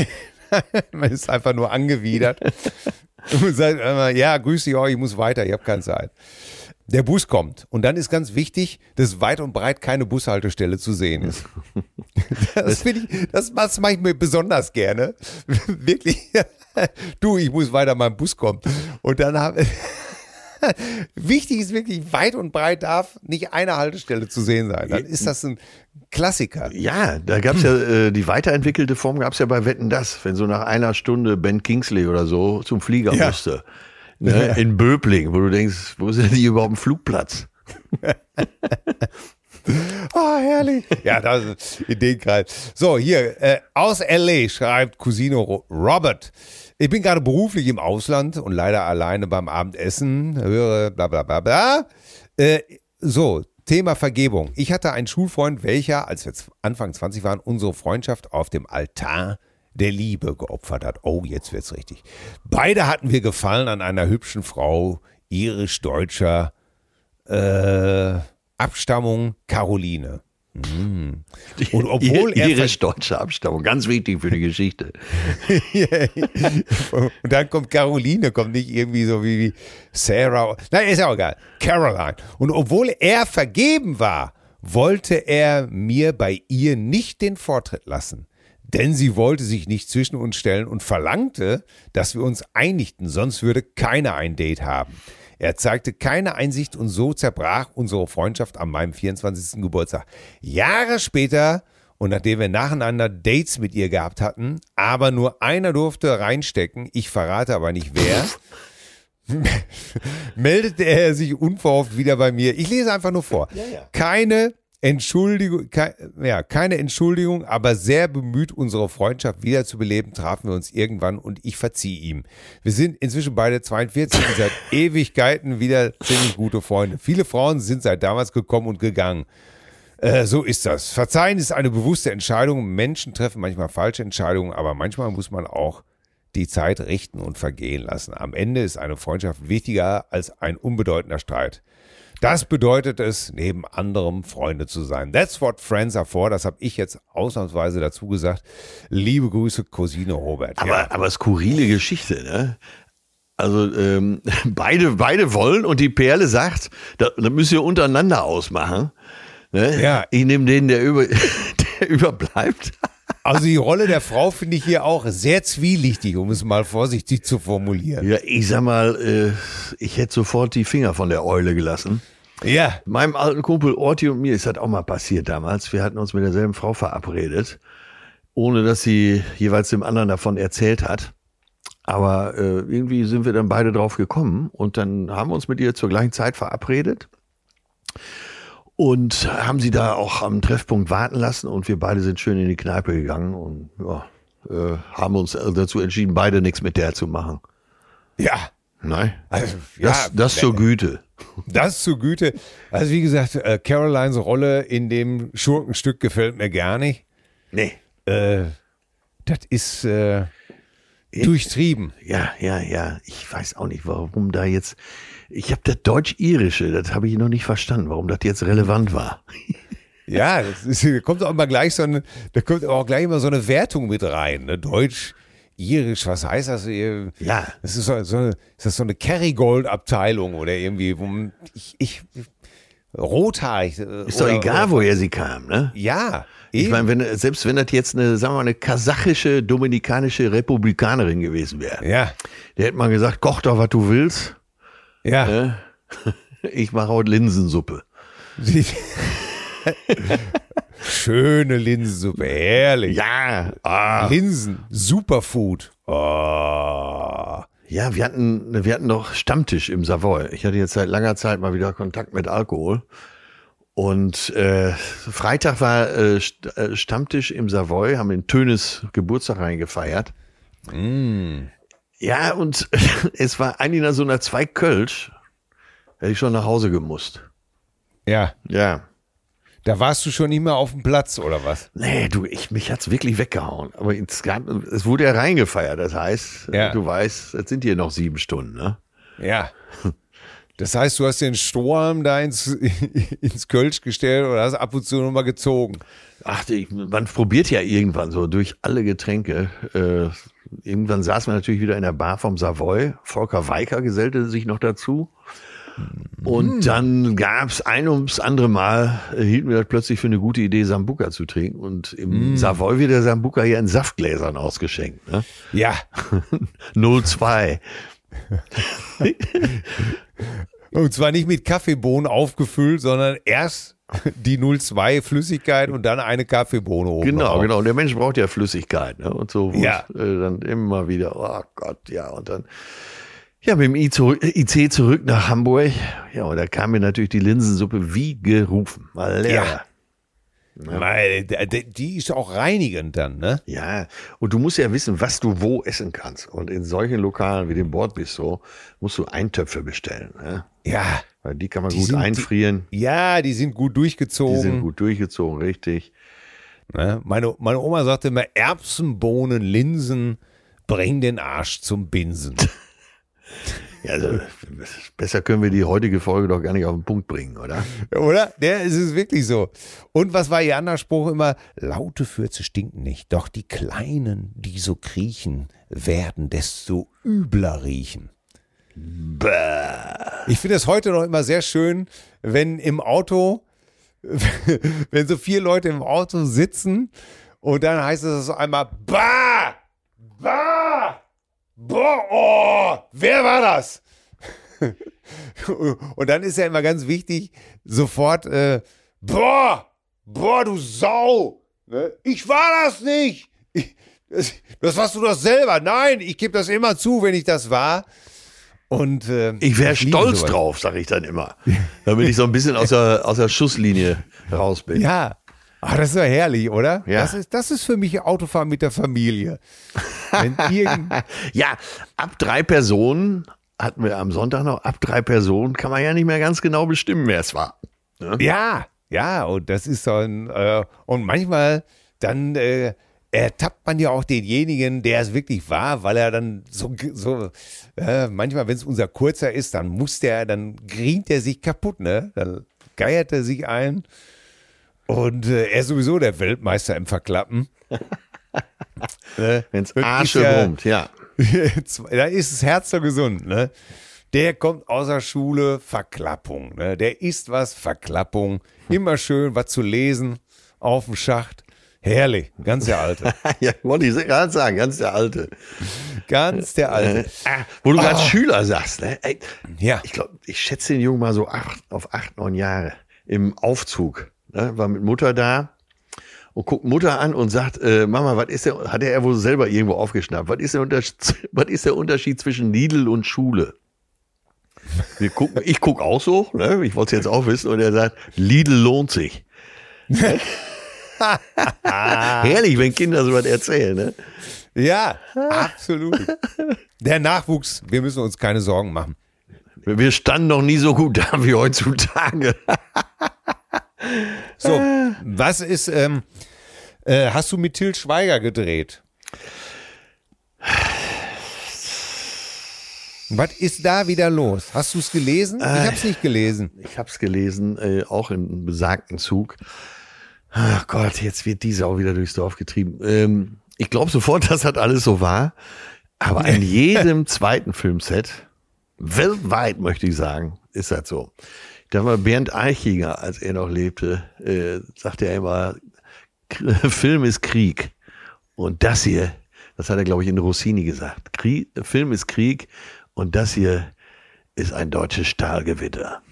Man ist einfach nur angewidert. Und sagt immer, ja, grüß dich auch, ich muss weiter, ich habe keine Zeit. Der Bus kommt und dann ist ganz wichtig, dass weit und breit keine Bushaltestelle zu sehen ist. Das finde ich, das, das mache ich mir besonders gerne. Wirklich. Du, ich muss weiter, mein Bus kommt. Und dann habe Wichtig ist wirklich, weit und breit darf nicht eine Haltestelle zu sehen sein. Dann ist das ein Klassiker. Ja, da gab's ja äh, die weiterentwickelte Form gab's ja bei Wetten das, wenn so nach einer Stunde Ben Kingsley oder so zum Flieger Ja. musste. Ne, In Böbling, wo du denkst, wo ist denn hier überhaupt ein Flugplatz? Ah, herrlich. Ja, das ist in den Kreis. So, hier, äh, aus L.A. schreibt Cousine Ro- Robert. Ich bin gerade beruflich im Ausland und leider alleine beim Abendessen. Höre bla bla bla bla. Äh, so, Thema Vergebung. Ich hatte einen Schulfreund, welcher, als wir Anfang 20 waren, unsere Freundschaft auf dem Altar der Liebe geopfert hat. Oh, jetzt wird's richtig. Beide hatten wir Gefallen an einer hübschen Frau, irisch-deutscher äh, Abstammung Caroline. Mm. Und obwohl er irisch-deutsche Abstammung, ganz wichtig für die Geschichte. und dann kommt Caroline, kommt nicht irgendwie so wie, wie Sarah. Nein, ist auch egal. Caroline. Und obwohl er vergeben war, wollte er mir bei ihr nicht den Vortritt lassen. Denn sie wollte sich nicht zwischen uns stellen und verlangte, dass wir uns einigten, sonst würde keiner ein Date haben. Er zeigte keine Einsicht und so zerbrach unsere Freundschaft an meinem 24. Geburtstag. Jahre später und nachdem wir nacheinander Dates mit ihr gehabt hatten, aber nur einer durfte reinstecken, ich verrate aber nicht wer, meldete er sich unverhofft wieder bei mir. Ich lese einfach nur vor. Keine Entschuldigung, kei, ja, keine Entschuldigung, aber sehr bemüht, unsere Freundschaft wiederzubeleben, trafen wir uns irgendwann und ich verzieh ihm. Wir sind inzwischen beide 42 und seit Ewigkeiten wieder ziemlich gute Freunde. Viele Frauen sind seit damals gekommen und gegangen. Äh, so ist das. Verzeihen ist eine bewusste Entscheidung. Menschen treffen manchmal falsche Entscheidungen, aber manchmal muss man auch die Zeit richten und vergehen lassen. Am Ende ist eine Freundschaft wichtiger als ein unbedeutender Streit. Das bedeutet es, neben anderem Freunde zu sein. That's what friends are for. Das habe ich jetzt ausnahmsweise dazu gesagt. Liebe Grüße, Cousine Robert. Aber, ja. aber skurrile Geschichte, ne? Also ähm, beide, beide wollen und die Perle sagt, da, da müsst ihr untereinander ausmachen. Ne? Ja. Ich nehme den, der, über, der überbleibt. Also die Rolle der Frau finde ich hier auch sehr zwielichtig, um es mal vorsichtig zu formulieren. Ja, ich sag mal, äh, ich hätte sofort die Finger von der Eule gelassen. Ja, Meinem alten Kumpel Orti und mir ist das auch mal passiert damals. Wir hatten uns mit derselben Frau verabredet, ohne dass sie jeweils dem anderen davon erzählt hat. Aber äh, irgendwie sind wir dann beide drauf gekommen und dann haben wir uns mit ihr zur gleichen Zeit verabredet und haben sie da auch am Treffpunkt warten lassen und wir beide sind schön in die Kneipe gegangen und ja, äh, haben uns dazu entschieden, beide nichts mit der zu machen. ja. Nein, Also, ja, das, das zur Güte. Das zu Güte. Also wie gesagt, äh, Carolines Rolle in dem Schurkenstück gefällt mir gar nicht. Nee. Äh, das ist äh, durchtrieben. Ja, ja, ja. Ich weiß auch nicht, warum da jetzt. Ich habe das Deutsch-Irische, das habe ich noch nicht verstanden, warum das jetzt relevant war. Ja, das ist, da kommt auch immer gleich so eine, da kommt auch gleich immer so eine Wertung mit rein. Ne? Deutsch, Irisch, was heißt das? Ja. Das ist so, so eine, ist das so eine Kerrygold-Abteilung oder irgendwie, wo man, ich, ich rothaarig. äh, Ist doch egal, woher sie kam, ne? Ja. Ich eben. meine, wenn, selbst wenn das jetzt eine, sagen wir mal, eine kasachische, dominikanische Republikanerin gewesen wäre, ja, der hätte man gesagt, koch doch, was du willst. Ja. Ne? Ich mache heute Linsensuppe. Schöne Linsensuppe, herrlich. Ja, ah. Linsen, Superfood. Oh. Ja, wir hatten, wir hatten noch Stammtisch im Savoy. Ich hatte jetzt seit langer Zeit mal wieder Kontakt mit Alkohol. Und äh, Freitag war äh, äh, Stammtisch im Savoy, haben in Tönes Geburtstag reingefeiert. Ja, und es war eigentlich nach so einer zwei Kölsch, hätte ich schon nach Hause gemusst. Ja, Ja. da warst du schon nicht mehr auf dem Platz, oder was? Nee, du, ich, mich hat's wirklich weggehauen. Aber es, gab, es wurde ja reingefeiert. Das heißt, Ja. du weißt, es sind hier noch sieben Stunden, ne? Ja. Das heißt, du hast den Strohhalm da ins, ins Kölsch gestellt oder hast ab und zu nochmal gezogen. Ach, man probiert ja irgendwann so durch alle Getränke. Äh, irgendwann saß man natürlich wieder in der Bar vom Savoy. Volker Weiker gesellte sich noch dazu. Und dann gab's ein ums andere Mal, äh, hielten wir das plötzlich für eine gute Idee, Sambuca zu trinken. Und im Savoy wird der Sambuca ja in Saftgläsern ausgeschenkt. Ne? Ja. 02. Und zwar nicht mit Kaffeebohnen aufgefüllt, sondern erst die 02 Flüssigkeit und dann eine Kaffeebohne oben. Genau, drauf. genau. Und der Mensch braucht ja Flüssigkeit. Ne? Und so Ja. äh, dann immer wieder, oh Gott, ja. Und dann, ja, mit dem I zurück, IC zurück nach Hamburg. Ja, und da kam mir natürlich die Linsensuppe wie gerufen. Mal leer. Weil d- die ist auch reinigend dann, ne? Ja, und du musst ja wissen, was du wo essen kannst. Und in solchen Lokalen wie dem Bordbistro musst du Eintöpfe bestellen. Ne? Ja. Weil die kann man Die gut sind- die- einfrieren. Ja, die sind gut durchgezogen. Die sind gut durchgezogen, richtig. Ne? Meine, meine Oma sagte immer, Erbsen, Bohnen, Linsen, bring den Arsch zum Binsen. Also, besser können wir die heutige Folge doch gar nicht auf den Punkt bringen, oder? Oder? Der ist es wirklich so. Und was war ihr anderer Spruch immer? Laute Fürze stinken nicht, doch die Kleinen, die so kriechen, werden desto übler riechen. Ich finde es heute noch immer sehr schön, wenn im Auto, wenn so vier Leute im Auto sitzen und dann heißt es so einmal, bah, bah, boah, oh, wer war das? Und dann ist ja immer ganz wichtig, sofort, äh, boah, boah, du Sau, ne? ich war das nicht. Ich, das, das warst du doch selber. Nein, ich gebe das immer zu, wenn ich das war. Und äh, Ich wäre stolz sowas. drauf, sage ich dann immer. Damit ich so ein bisschen aus der, aus der Schusslinie raus bin. Ja. Ah, das ist ja herrlich, oder? Ja. Das, ist, das ist für mich Autofahren mit der Familie. Ja, ab drei Personen hatten wir am Sonntag noch, ab drei Personen kann man ja nicht mehr ganz genau bestimmen, wer es war. ja, ja, und das ist so ein, äh, und manchmal dann äh, ertappt man ja auch denjenigen, der es wirklich war, weil er dann so, so äh, manchmal, wenn es unser Kurzer ist, dann muss der, dann grient er sich kaputt, ne? Dann geiert er sich ein. Und äh, er ist sowieso der Weltmeister im Verklappen. Ne? Wenn's Arsche ja- brummt, ja. da ist das Herz so gesund, ne? Der kommt aus der Schule, Verklappung, ne? Der isst was, Verklappung. Immer schön was zu lesen auf dem Schacht. Herrlich, ganz der Alte. ja, wollte ich gerade sagen, ganz der Alte. Ganz der Alte. Ah, wo du gerade Schüler sagst, ne? Ey, Ja. ich glaube, ich schätze den Jungen mal so acht, auf acht, neun Jahre im Aufzug. Ne? War mit Mutter da und guckt Mutter an und sagt, äh, Mama, was ist der, hat er wohl selber irgendwo aufgeschnappt, was ist der Unterschied, was ist der Unterschied zwischen Lidl und Schule? Wir gucken, ich guck auch so, ne? ich wollte es jetzt auch wissen, und er sagt, Lidl lohnt sich. Herrlich, wenn Kinder so was erzählen, ne? Ja, absolut. Der Nachwuchs, wir müssen uns keine Sorgen machen. Wir standen noch nie so gut da wie heutzutage. So, was ist, ähm, äh, hast du mit Till Schweiger gedreht? Was ist da wieder los? Hast du es gelesen? Ich habe es nicht gelesen. Ich habe es gelesen, äh, auch im besagten Zug. Ach Gott, jetzt wird die Sau wieder durchs Dorf getrieben. Ähm, ich glaube sofort, dass das alles so war. Aber in jedem zweiten Filmset, weltweit möchte ich sagen, ist das so. Da war Bernd Eichinger, als er noch lebte, äh, sagte er immer, Film ist Krieg. Und das hier, das hat er, glaube ich, in Rossini gesagt. Krieg, Film ist Krieg und das hier ist ein deutsches Stahlgewitter.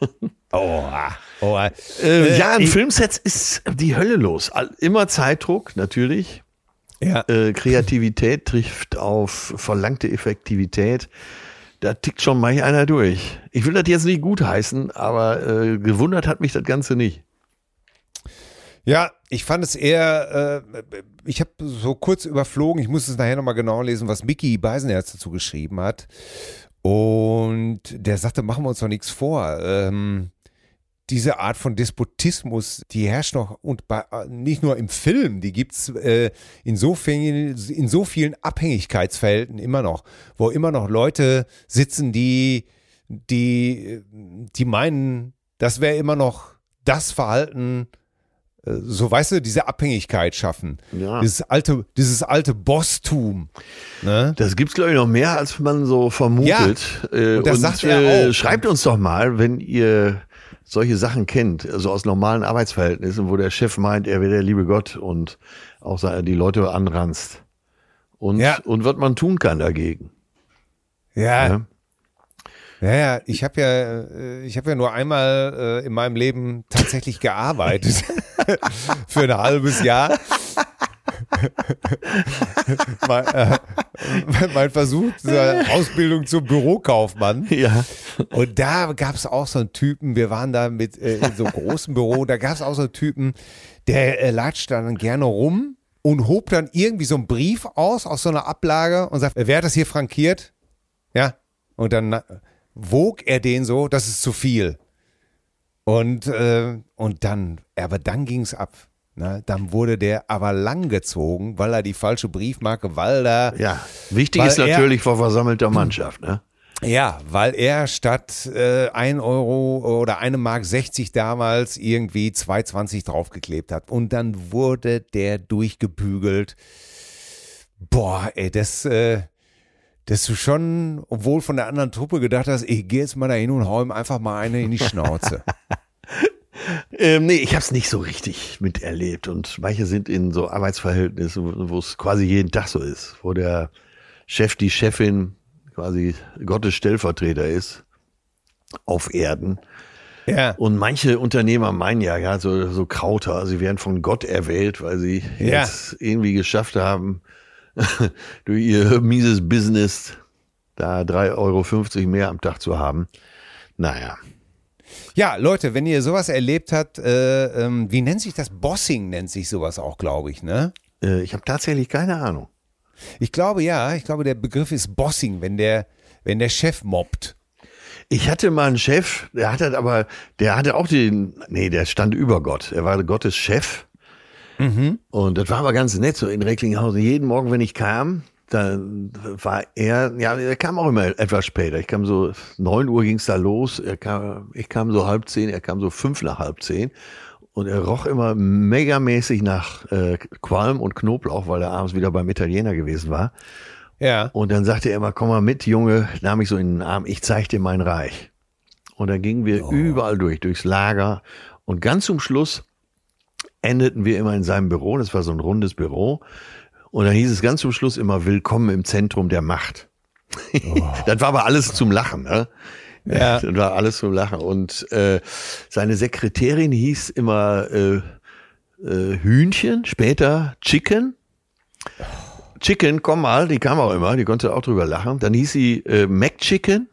Oh, oh, ah. Äh, ja, in ich- Filmsets ist die Hölle los. Immer Zeitdruck, natürlich. Ja. Äh, Kreativität trifft auf verlangte Effektivität. Da tickt schon manch einer durch. Ich will das jetzt nicht gut heißen, aber äh, gewundert hat mich das Ganze nicht. Ja, ich fand es eher, äh, ich habe so kurz überflogen, ich muss es nachher nochmal genau lesen, was Mickey Beisenherz dazu geschrieben hat. Und der sagte, machen wir uns doch nichts vor. Ähm, diese Art von Despotismus, die herrscht noch und bei, nicht nur im Film, die gibt es äh, in, so vielen, in so vielen Abhängigkeitsverhältnissen immer noch, wo immer noch Leute sitzen, die, die, die meinen, das wäre immer noch das Verhalten, äh, so weißt du, diese Abhängigkeit schaffen. Ja. Dieses alte, dieses alte Bosstum. Ne? Das gibt's, glaube ich, noch mehr, als man so vermutet. Ja. Äh, und das und, sagt er äh, auch. Schreibt uns doch mal, wenn ihr solche Sachen kennt, also aus normalen Arbeitsverhältnissen, wo der Chef meint, er wäre der liebe Gott und auch die Leute anranzt. Und, ja. und was man tun kann dagegen. Ja. ja. Ja, ja, ich habe ja, äh, ich habe ja nur einmal äh, in meinem Leben tatsächlich gearbeitet für ein halbes Jahr. mein, äh, mein Versuch zur Ausbildung zum Bürokaufmann. Ja. Und da gab es auch so einen Typen, wir waren da mit äh, in so einem großen Büro, da gab es auch so einen Typen, der äh, latscht dann gerne rum und hob dann irgendwie so einen Brief aus, aus so einer Ablage und sagt, wer hat das hier frankiert? Ja. Und dann wog er den so, das ist zu viel. Und, äh, und dann, aber dann ging es ab. Na, dann wurde der aber langgezogen, weil er die falsche Briefmarke, weil da. Ja, wichtig ist natürlich er, vor versammelter Mannschaft, ne? Ja, weil er statt äh, 1 Euro oder eine Mark 60 damals irgendwie 2,20 draufgeklebt hat. Und dann wurde der durchgebügelt. Boah, ey, das, äh, dass du schon, obwohl von der anderen Truppe gedacht hast, ich gehe jetzt mal da hin und hau ihm einfach mal eine in die Schnauze. ähm, nee, ich habe es nicht so richtig miterlebt. Und manche sind in so Arbeitsverhältnissen, wo es quasi jeden Tag so ist, wo der Chef, die Chefin quasi Gottes Stellvertreter ist auf Erden. Ja. Und manche Unternehmer meinen ja, ja, so, so Krauter, sie werden von Gott erwählt, weil sie ja. jetzt irgendwie geschafft haben, durch ihr mieses Business da 3,50 Euro mehr am Tag zu haben. Naja. Ja, Leute, wenn ihr sowas erlebt habt, äh, ähm, wie nennt sich das? Bossing nennt sich sowas auch, glaube ich, ne? Äh, ich habe tatsächlich keine Ahnung. Ich glaube ja, ich glaube, der Begriff ist Bossing, wenn der, wenn der Chef mobbt. Ich hatte mal einen Chef, der hatte aber, der hatte auch den, nee, der stand über Gott. Er war Gottes Chef Mhm. Und das war aber ganz nett, so in Recklinghausen. Jeden Morgen, wenn ich kam, dann war er, ja, er kam auch immer etwas später. Ich kam so, neun Uhr ging's da los. Er kam, ich kam so halb zehn, er kam so fünf nach halb zehn. Und er roch immer megamäßig nach äh, Qualm und Knoblauch, weil er abends wieder beim Italiener gewesen war. Ja. Und dann sagte er immer, komm mal mit, Junge, nahm ich so in den Arm, ich zeig dir mein Reich. Und dann gingen wir oh. überall durch, durchs Lager. Und ganz zum Schluss endeten wir immer in seinem Büro. Das war so ein rundes Büro. Und dann hieß es ganz zum Schluss immer Willkommen im Zentrum der Macht. Oh. das war aber alles zum Lachen, ne? Ja. Das war alles zum Lachen. Und äh, seine Sekretärin hieß immer äh, äh, Hühnchen, später Chicken. Chicken, komm mal, die kam auch immer, die konnte auch drüber lachen. Dann hieß sie äh, McChicken.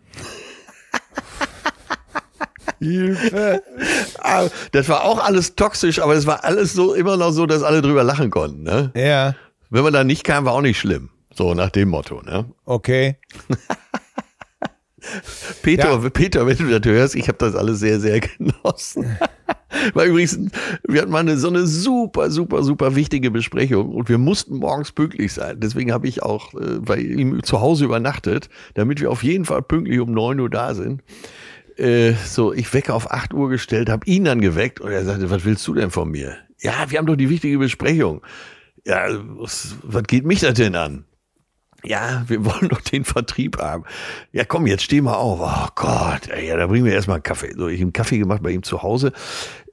Hilfe. Ah, das war auch alles toxisch, aber es war alles so immer noch so, dass alle drüber lachen konnten. Ne? Ja. Wenn man da nicht kam, war auch nicht schlimm. So nach dem Motto. Ne? Okay. Peter, ja. Peter, wenn du das hörst, ich habe das alles sehr, sehr genossen. War übrigens, wir hatten mal eine, so eine super, super, super wichtige Besprechung und wir mussten morgens pünktlich sein. Deswegen habe ich auch äh, bei ihm zu Hause übernachtet, damit wir auf jeden Fall pünktlich um neun Uhr da sind äh, so, ich wecke auf 8 Uhr gestellt, habe ihn dann geweckt und er sagte, was willst du denn von mir? Ja, wir haben doch die wichtige Besprechung. Ja, was, was geht mich das denn an? Ja, wir wollen doch den Vertrieb haben. Ja, komm, jetzt steh mal auf. Oh Gott, ey, ja, da bringen wir erstmal einen Kaffee. So, ich habe einen Kaffee gemacht bei ihm zu Hause.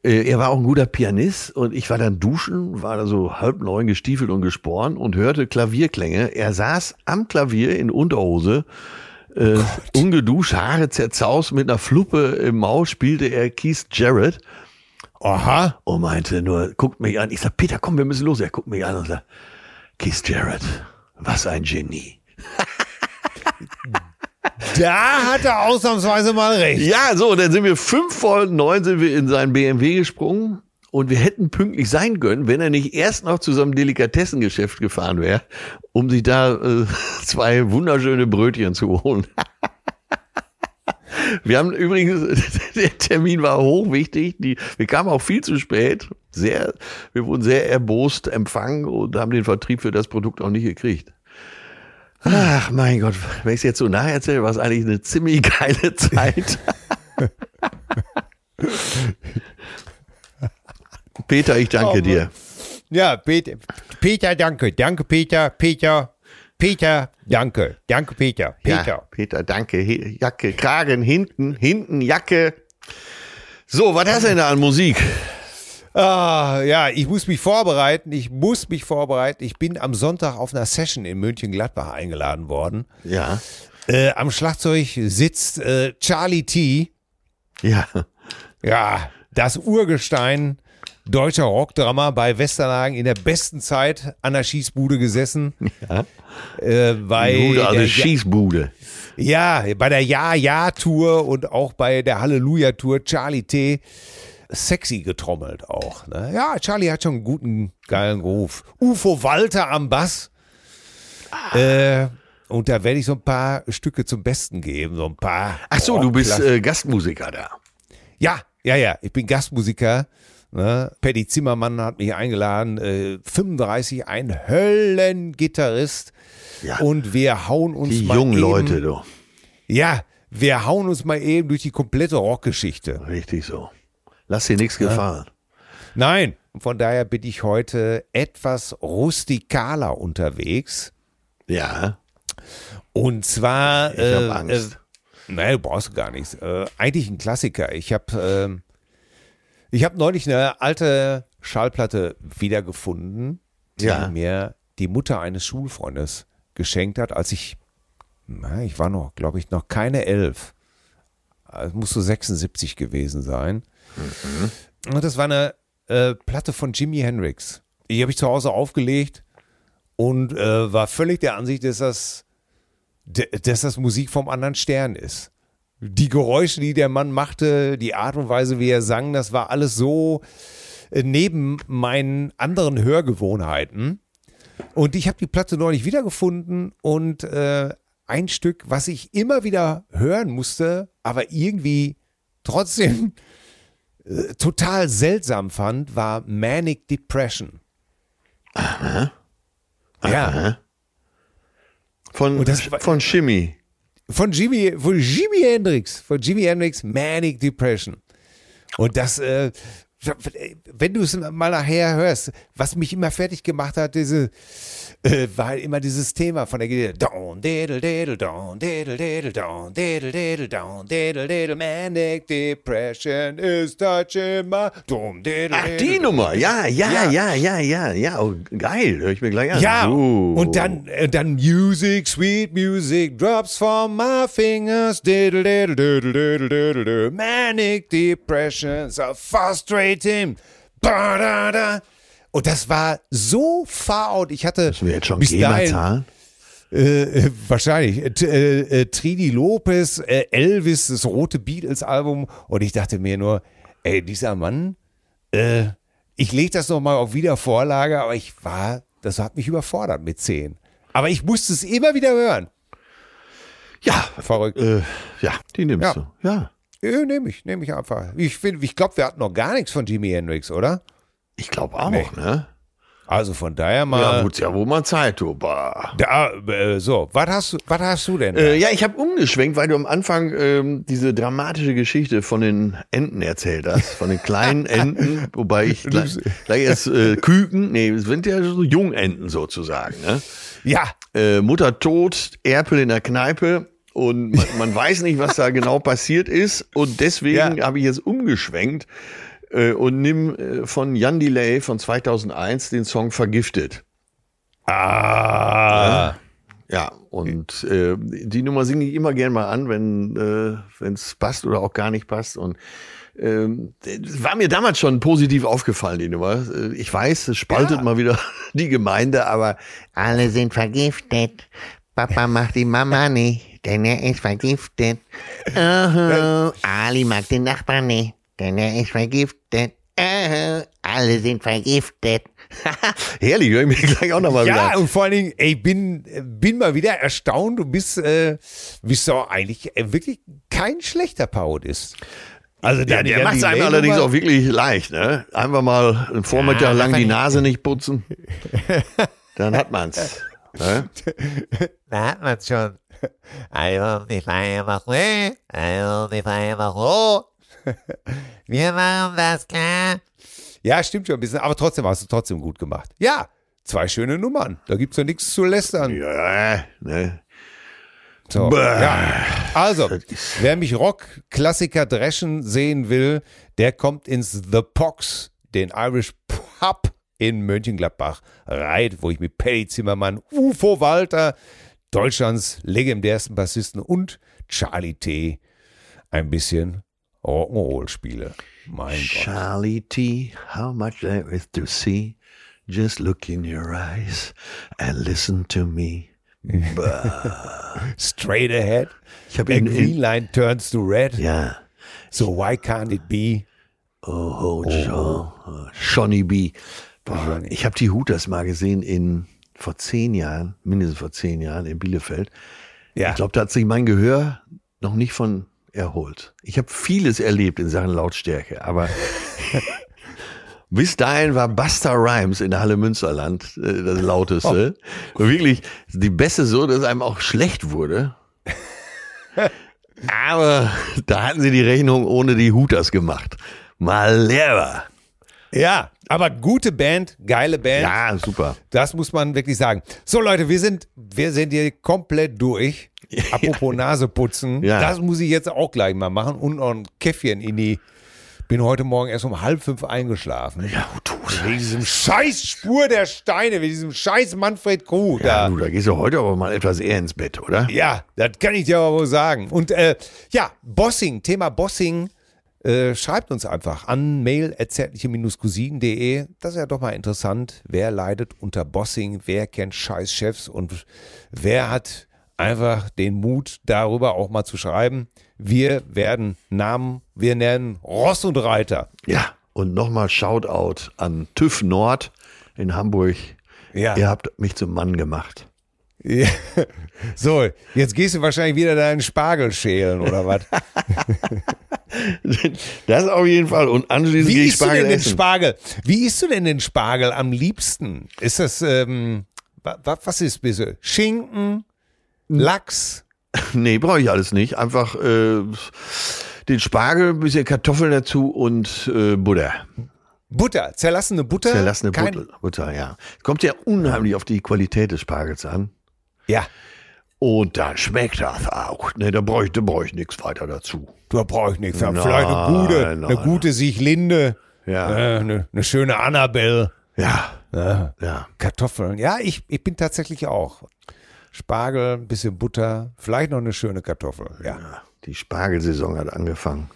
Äh, er war auch ein guter Pianist und ich war dann duschen, war da so halb neun gestiefelt und gesporen und hörte Klavierklänge. Er saß am Klavier in Unterhose äh, ungeduscht, Haare zerzaust, mit einer Fluppe im Maul spielte er Keith Jarrett. Aha. Und meinte nur, guckt mich an. Ich sag, Peter, komm, wir müssen los. Er guckt mich an und sagt, Keith Jarrett, was ein Genie. Da hat er ausnahmsweise mal recht. Ja, so, dann sind wir fünf vor neun sind wir in seinen BMW gesprungen. Und wir hätten pünktlich sein können, wenn er nicht erst noch zu so einem Delikatessengeschäft gefahren wäre, um sich da äh, zwei wunderschöne Brötchen zu holen. Wir haben übrigens, der Termin war hochwichtig. Die, wir kamen auch viel zu spät. Sehr, wir wurden sehr erbost empfangen und haben den Vertrieb für das Produkt auch nicht gekriegt. Ach, mein Gott, wenn ich es jetzt so nacherzähle, war es eigentlich eine ziemlich geile Zeit. Peter, ich danke Oh, dir. Ja, Peter, Peter, danke. Danke, Peter. Peter, Peter, danke. Danke, Peter. Peter. Ja, Peter, danke. He- Jacke, Kragen, hinten, hinten, Jacke. So, was hast du denn da an Musik? Ah, ja, ich muss mich vorbereiten. Ich muss mich vorbereiten. Ich bin am Sonntag auf einer Session in München-Gladbach eingeladen worden. Ja, Äh, am Schlagzeug sitzt äh, Charlie T. ja. Ja, das Urgestein deutscher Rockdrama bei Westernhagen in der besten Zeit an der Schießbude gesessen. Ja. Äh, bei Bude, also der, Schießbude. ja, bei der Ja-Ja-Tour und auch bei der Halleluja-Tour Charlie T. Sexy getrommelt auch. Ne? Ja, Charlie hat schon einen guten, geilen Ruf. UFO Walter am Bass. Äh, und da werde ich so ein paar Stücke zum Besten geben. So ein paar. Ach so, du bist äh, Gastmusiker da. Ja, ja, ja. Ich bin Gastmusiker. Ne? Paddy Zimmermann hat mich eingeladen. Äh, 35, ein Höllengitarrist. Ja. Und wir hauen uns Die mal jungen eben, Leute, du. Ja, wir hauen uns mal eben durch die komplette Rockgeschichte. Richtig so. Lass dir nichts gefallen. Nein, von daher bin ich heute etwas rustikaler unterwegs. Ja, Und zwar. ich habe Angst. Äh, nein, du brauchst gar nichts. Äh, eigentlich ein Klassiker. Ich habe ähm, ich hab neulich eine alte Schallplatte wiedergefunden, die Ja. mir die Mutter eines Schulfreundes geschenkt hat, als ich, na, ich war noch, glaube ich, noch keine elf. Es muss so 76 gewesen sein. Und das war eine äh, Platte von Jimi Hendrix. Die habe ich zu Hause aufgelegt und äh, war völlig der Ansicht, dass das, dass das Musik vom anderen Stern ist. Die Geräusche, die der Mann machte, die Art und Weise, wie er sang, das war alles so äh, neben meinen anderen Hörgewohnheiten. Und ich habe die Platte neulich wiedergefunden und äh, ein Stück, was ich immer wieder hören musste, aber irgendwie trotzdem äh, total seltsam fand, war Manic Depression. Ja, Von, Und das war- von Shimmy. Von Jimi, von Jimi Hendrix, von Jimi Hendrix, Manic Depression. Und das, äh, wenn du es mal nachher hörst, was mich immer fertig gemacht hat, diese, äh, war halt immer dieses Thema von der Gitarre. Down, diddle, diddle, down, diddle, diddle, down, diddle, diddle, down, diddle, diddle, Manic Depression is touching my, dum, diddle, Ach, die. Nummer. Ja, ja, Ja. ja, ja, ja. Oh, geil. Hör ich mir gleich an. Ja, Uh. und dann, äh, dann Music, sweet music, drops from my fingers, diddle, diddle, diddle, diddle, diddle, diddle, manic depressions are frustrating, ba, da, da. Und das war so far out. Ich hatte Müssen wir jetzt schon bis dahin, äh, äh, wahrscheinlich äh, äh, äh, Trini Lopez, äh, Elvis, das rote Beatles-Album. Und ich dachte mir nur, ey, dieser Mann, ich lege das nochmal auf Wiedervorlage, aber ich war, das hat mich überfordert mit zehn. Aber ich musste es immer wieder hören. Ja, Verrückt. ja, die nimmst Ja. du. Ja. Ja, nehme ich, nehme ich einfach. Ich, find- ich glaube, wir hatten noch gar nichts von Jimi Hendrix, oder? Ich glaube auch, Nee. ne? Also von daher mal. Ja, gut, ja, wo man Zeit, du. Bah. Da, äh, so, was hast, du- was hast du denn? Äh, ja, ich habe umgeschwenkt, weil du am Anfang ähm, diese dramatische Geschichte von den Enten erzählt hast, von den kleinen Enten, wobei ich gleich, gleich erst äh, Küken, nee, es sind ja so Jungenten sozusagen, ne? ja, Äh, Mutter tot, Erpel in der Kneipe und man, man weiß nicht, was da genau passiert ist und deswegen Ja. habe ich jetzt umgeschwenkt äh, und nimm äh, von Jan Delay von 2001 den Song Vergiftet. Ah. Ja, und äh, die Nummer singe ich immer gern mal an, wenn äh, es passt oder auch gar nicht passt. Und ähm, es war mir damals schon positiv aufgefallen, die Nummer. Äh, Ich weiß, es spaltet Ja. mal wieder die Gemeinde, aber Alle sind vergiftet. Papa macht die Mama nicht. Denn er ist vergiftet. Oh, Ali mag den Nachbarn nicht, denn er ist vergiftet. Oh, alle sind vergiftet. Herrlich, höre ich mir gleich auch nochmal Ja, wieder. und vor allen Dingen, ey, bin, bin mal wieder erstaunt, du bist, äh, bist doch eigentlich äh, wirklich kein schlechter Parodist. Also Der, der macht es einem allerdings auch wirklich leicht, ne? Einfach mal einen Vormittag lang die Nase nicht putzen. Dann hat man's. Ne? Da hat man's schon. Also, die Feier macht weh. Also, die Feier macht so. Wir machen das klar. Ja, stimmt schon ein bisschen, aber trotzdem hast du trotzdem gut gemacht. Ja, zwei schöne Nummern. Da gibt's ja nichts zu lästern. Ja, ne? So, ja. Also, wer mich Rock-Klassiker dreschen sehen will, der kommt ins The Pox, den Irish Pub in Mönchengladbach, reit, wo ich mit Paddy Zimmermann, UFO Walter, Deutschlands legendärsten Bassisten und Charlie T. ein bisschen Rock'n'Roll spiele. Mein Gott. Charlie T, how much there is to see. Just look in your eyes and listen to me. Straight ahead. Ich habe A green in, line turns to red. ja, So why can't it be? oh, oh, oh, Johnny B. Boah, ich habe die Hooters mal gesehen in vor zehn Jahren, mindestens vor zehn Jahren in Bielefeld. Ja. Ich glaube, da hat sich mein Gehör noch nicht von erholt. Ich habe vieles erlebt in Sachen Lautstärke, aber bis dahin war Buster Rhymes in der Halle Münsterland äh, das lauteste. Und wirklich die Beste so, dass einem auch schlecht wurde. aber da hatten sie die Rechnung ohne die Hooters gemacht. Mal leer. Ja, aber gute Band, geile Band. Ja, super. Das muss man wirklich sagen. So Leute, wir sind, wir sind hier komplett durch. Apropos Nase putzen, Ja. das muss ich jetzt auch gleich mal machen und noch ein Käffchen in die. Bin heute Morgen erst um halb fünf eingeschlafen. Ja, du, Wegen diesem scheiß Spur der Steine, wegen diesem scheiß Manfred Krug. ja, da. du, da gehst du heute aber mal etwas eher ins Bett, oder? Ja, das kann ich dir aber wohl sagen. Und äh, ja, Bossing, Thema Bossing, äh, schreibt uns einfach an mail.zärtliche-cousinen.de. Das ist ja doch mal interessant. Wer leidet unter Bossing? Wer kennt scheiß Chefs? Und wer hat einfach den Mut, darüber auch mal zu schreiben? Wir werden Namen, wir nennen Ross und Reiter. Ja, und nochmal Shoutout an TÜV Nord in Hamburg. Ja. Ihr habt mich zum Mann gemacht. Ja. So, jetzt gehst du wahrscheinlich wieder deinen Spargel schälen oder was? Das auf jeden Fall. Und anschließend Wie gehe ich isst du Spargel denn den essen. Spargel? Wie isst du denn den Spargel am liebsten? Ist das, ähm, wa, wa, was ist bitte? Schinken? Lachs? nee, brauche ich alles nicht. Einfach äh, den Spargel, ein bisschen Kartoffeln dazu und äh, Butter. Butter? Zerlassene Butter? Zerlassene Kein- Butter, ja. Kommt ja unheimlich auf die Qualität des Spargels an. Ja, Und dann schmeckt das auch. Ne, da brauche ich, nichts weiter dazu. da brauche ich nichts. Vielleicht eine gute, eine nein. gute Sichlinde. Ja. Äh, eine, eine schöne Annabelle. Ja, Ja. ja. Kartoffeln. Ja, ich, ich bin tatsächlich auch. Spargel, ein bisschen Butter, vielleicht noch eine schöne Kartoffel. Ja. Die Spargelsaison hat angefangen.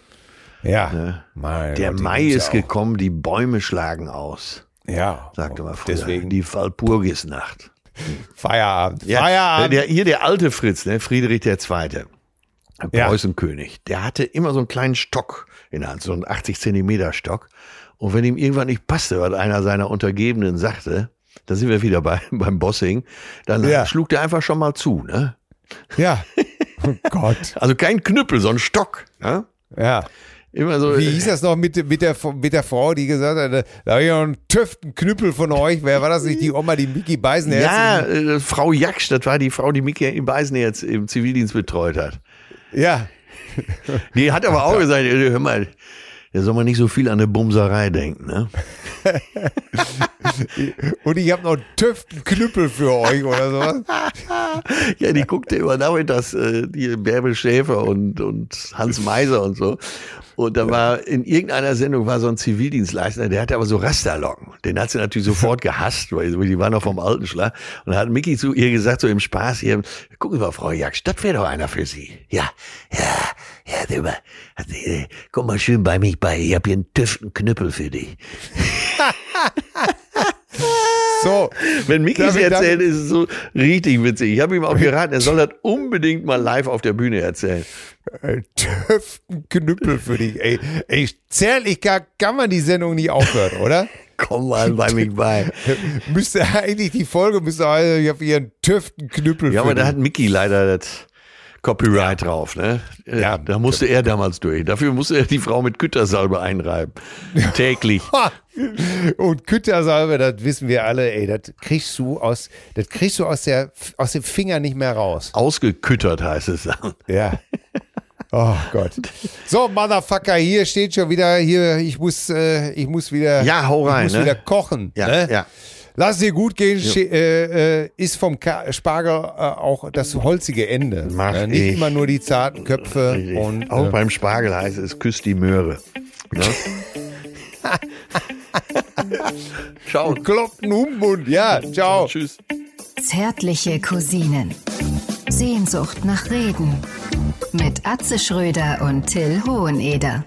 Ja. Mein Der Gott, Mai ist ja gekommen, die Bäume schlagen aus. Ja. Sagte mal früher. Deswegen Die Walpurgisnacht. Feierabend. Ja, Feierabend. Der, hier der alte Fritz, ne, Friedrich II., der Ja. Preußenkönig, der hatte immer so einen kleinen Stock in der Hand, so einen 80 Zentimeter Stock. Und wenn ihm irgendwann nicht passte, was einer seiner Untergebenen sagte, da sind wir wieder bei, beim Bossing, dann Ja. schlug der einfach schon mal zu. Ne? Ja. Oh Gott. Also kein Knüppel, so ein Stock. Ne? Ja. Immer so. Wie hieß das noch mit, mit, der, mit der Frau, die gesagt hat, da habe ich noch einen tüften Knüppel von euch. Wer war das nicht? Die Oma, die Mickey Beisenherz? ja, äh, Frau Jaksch, das war die Frau, die Mickey im Beisen jetzt im Zivildienst betreut hat. Ja. Die hat aber auch gesagt, äh, hör mal, da soll man nicht so viel an eine Bumserei denken, ne? Und ich habe noch einen tüften Knüppel für euch oder sowas. Ja, die guckte immer nachmittags, äh, die Bärbel Schäfer und, und Hans Meiser und so. Und da war in irgendeiner Sendung war so ein Zivildienstleister, der hatte aber so Rasterlocken. Den hat sie natürlich sofort gehasst, weil die war noch vom alten Schlag. Und da hat Mickey zu ihr gesagt, so im Spaß, hier, gucken Sie mal, Frau Jaksch, das wäre doch einer für Sie. Ja, ja, ja, der war, hat, äh, komm mal schön bei mich bei, ich hab hier einen tüften Knüppel für dich. So. Wenn Mickey es erzählt, ist es so richtig witzig. Ich habe ihm auch geraten, er soll das unbedingt mal live auf der Bühne erzählen. Äh, Knüppel für dich. Ey, ey zärtlich gar kann man die Sendung nicht aufhören, oder? Komm mal bei mich bei. müsste eigentlich die Folge, müsste also, ich habe hier einen Knüppel Ja, für aber da hat Mickey leider das Copyright drauf, ne? Äh, Ja. Da musste er damals durch. Dafür musste er die Frau mit Gütersalbe einreiben. Täglich. Und Küttersalbe, das wissen wir alle, ey, das kriegst du aus, das kriegst du aus der, aus dem Finger nicht mehr raus. Ausgeküttert heißt es dann. Ja. Oh Gott. So, Motherfucker, hier steht schon wieder, hier, ich muss, äh, ich muss wieder, Ja, hau rein, ich muss ne? wieder kochen. Ja, ne? ja. Lass dir gut gehen, äh, äh, ist vom Ka Spargel äh, auch das holzige Ende. Mach ne? Nicht ich. immer nur die zarten Köpfe Richtig. und auch äh, beim Spargel heißt es, küsst die Möhre. Ne? Ciao. kloppen um Mund. Ja, ciao. Tschüss. Zärtliche Cousinen. Sehnsucht nach Reden. Mit Atze Schröder und Till Hoheneder.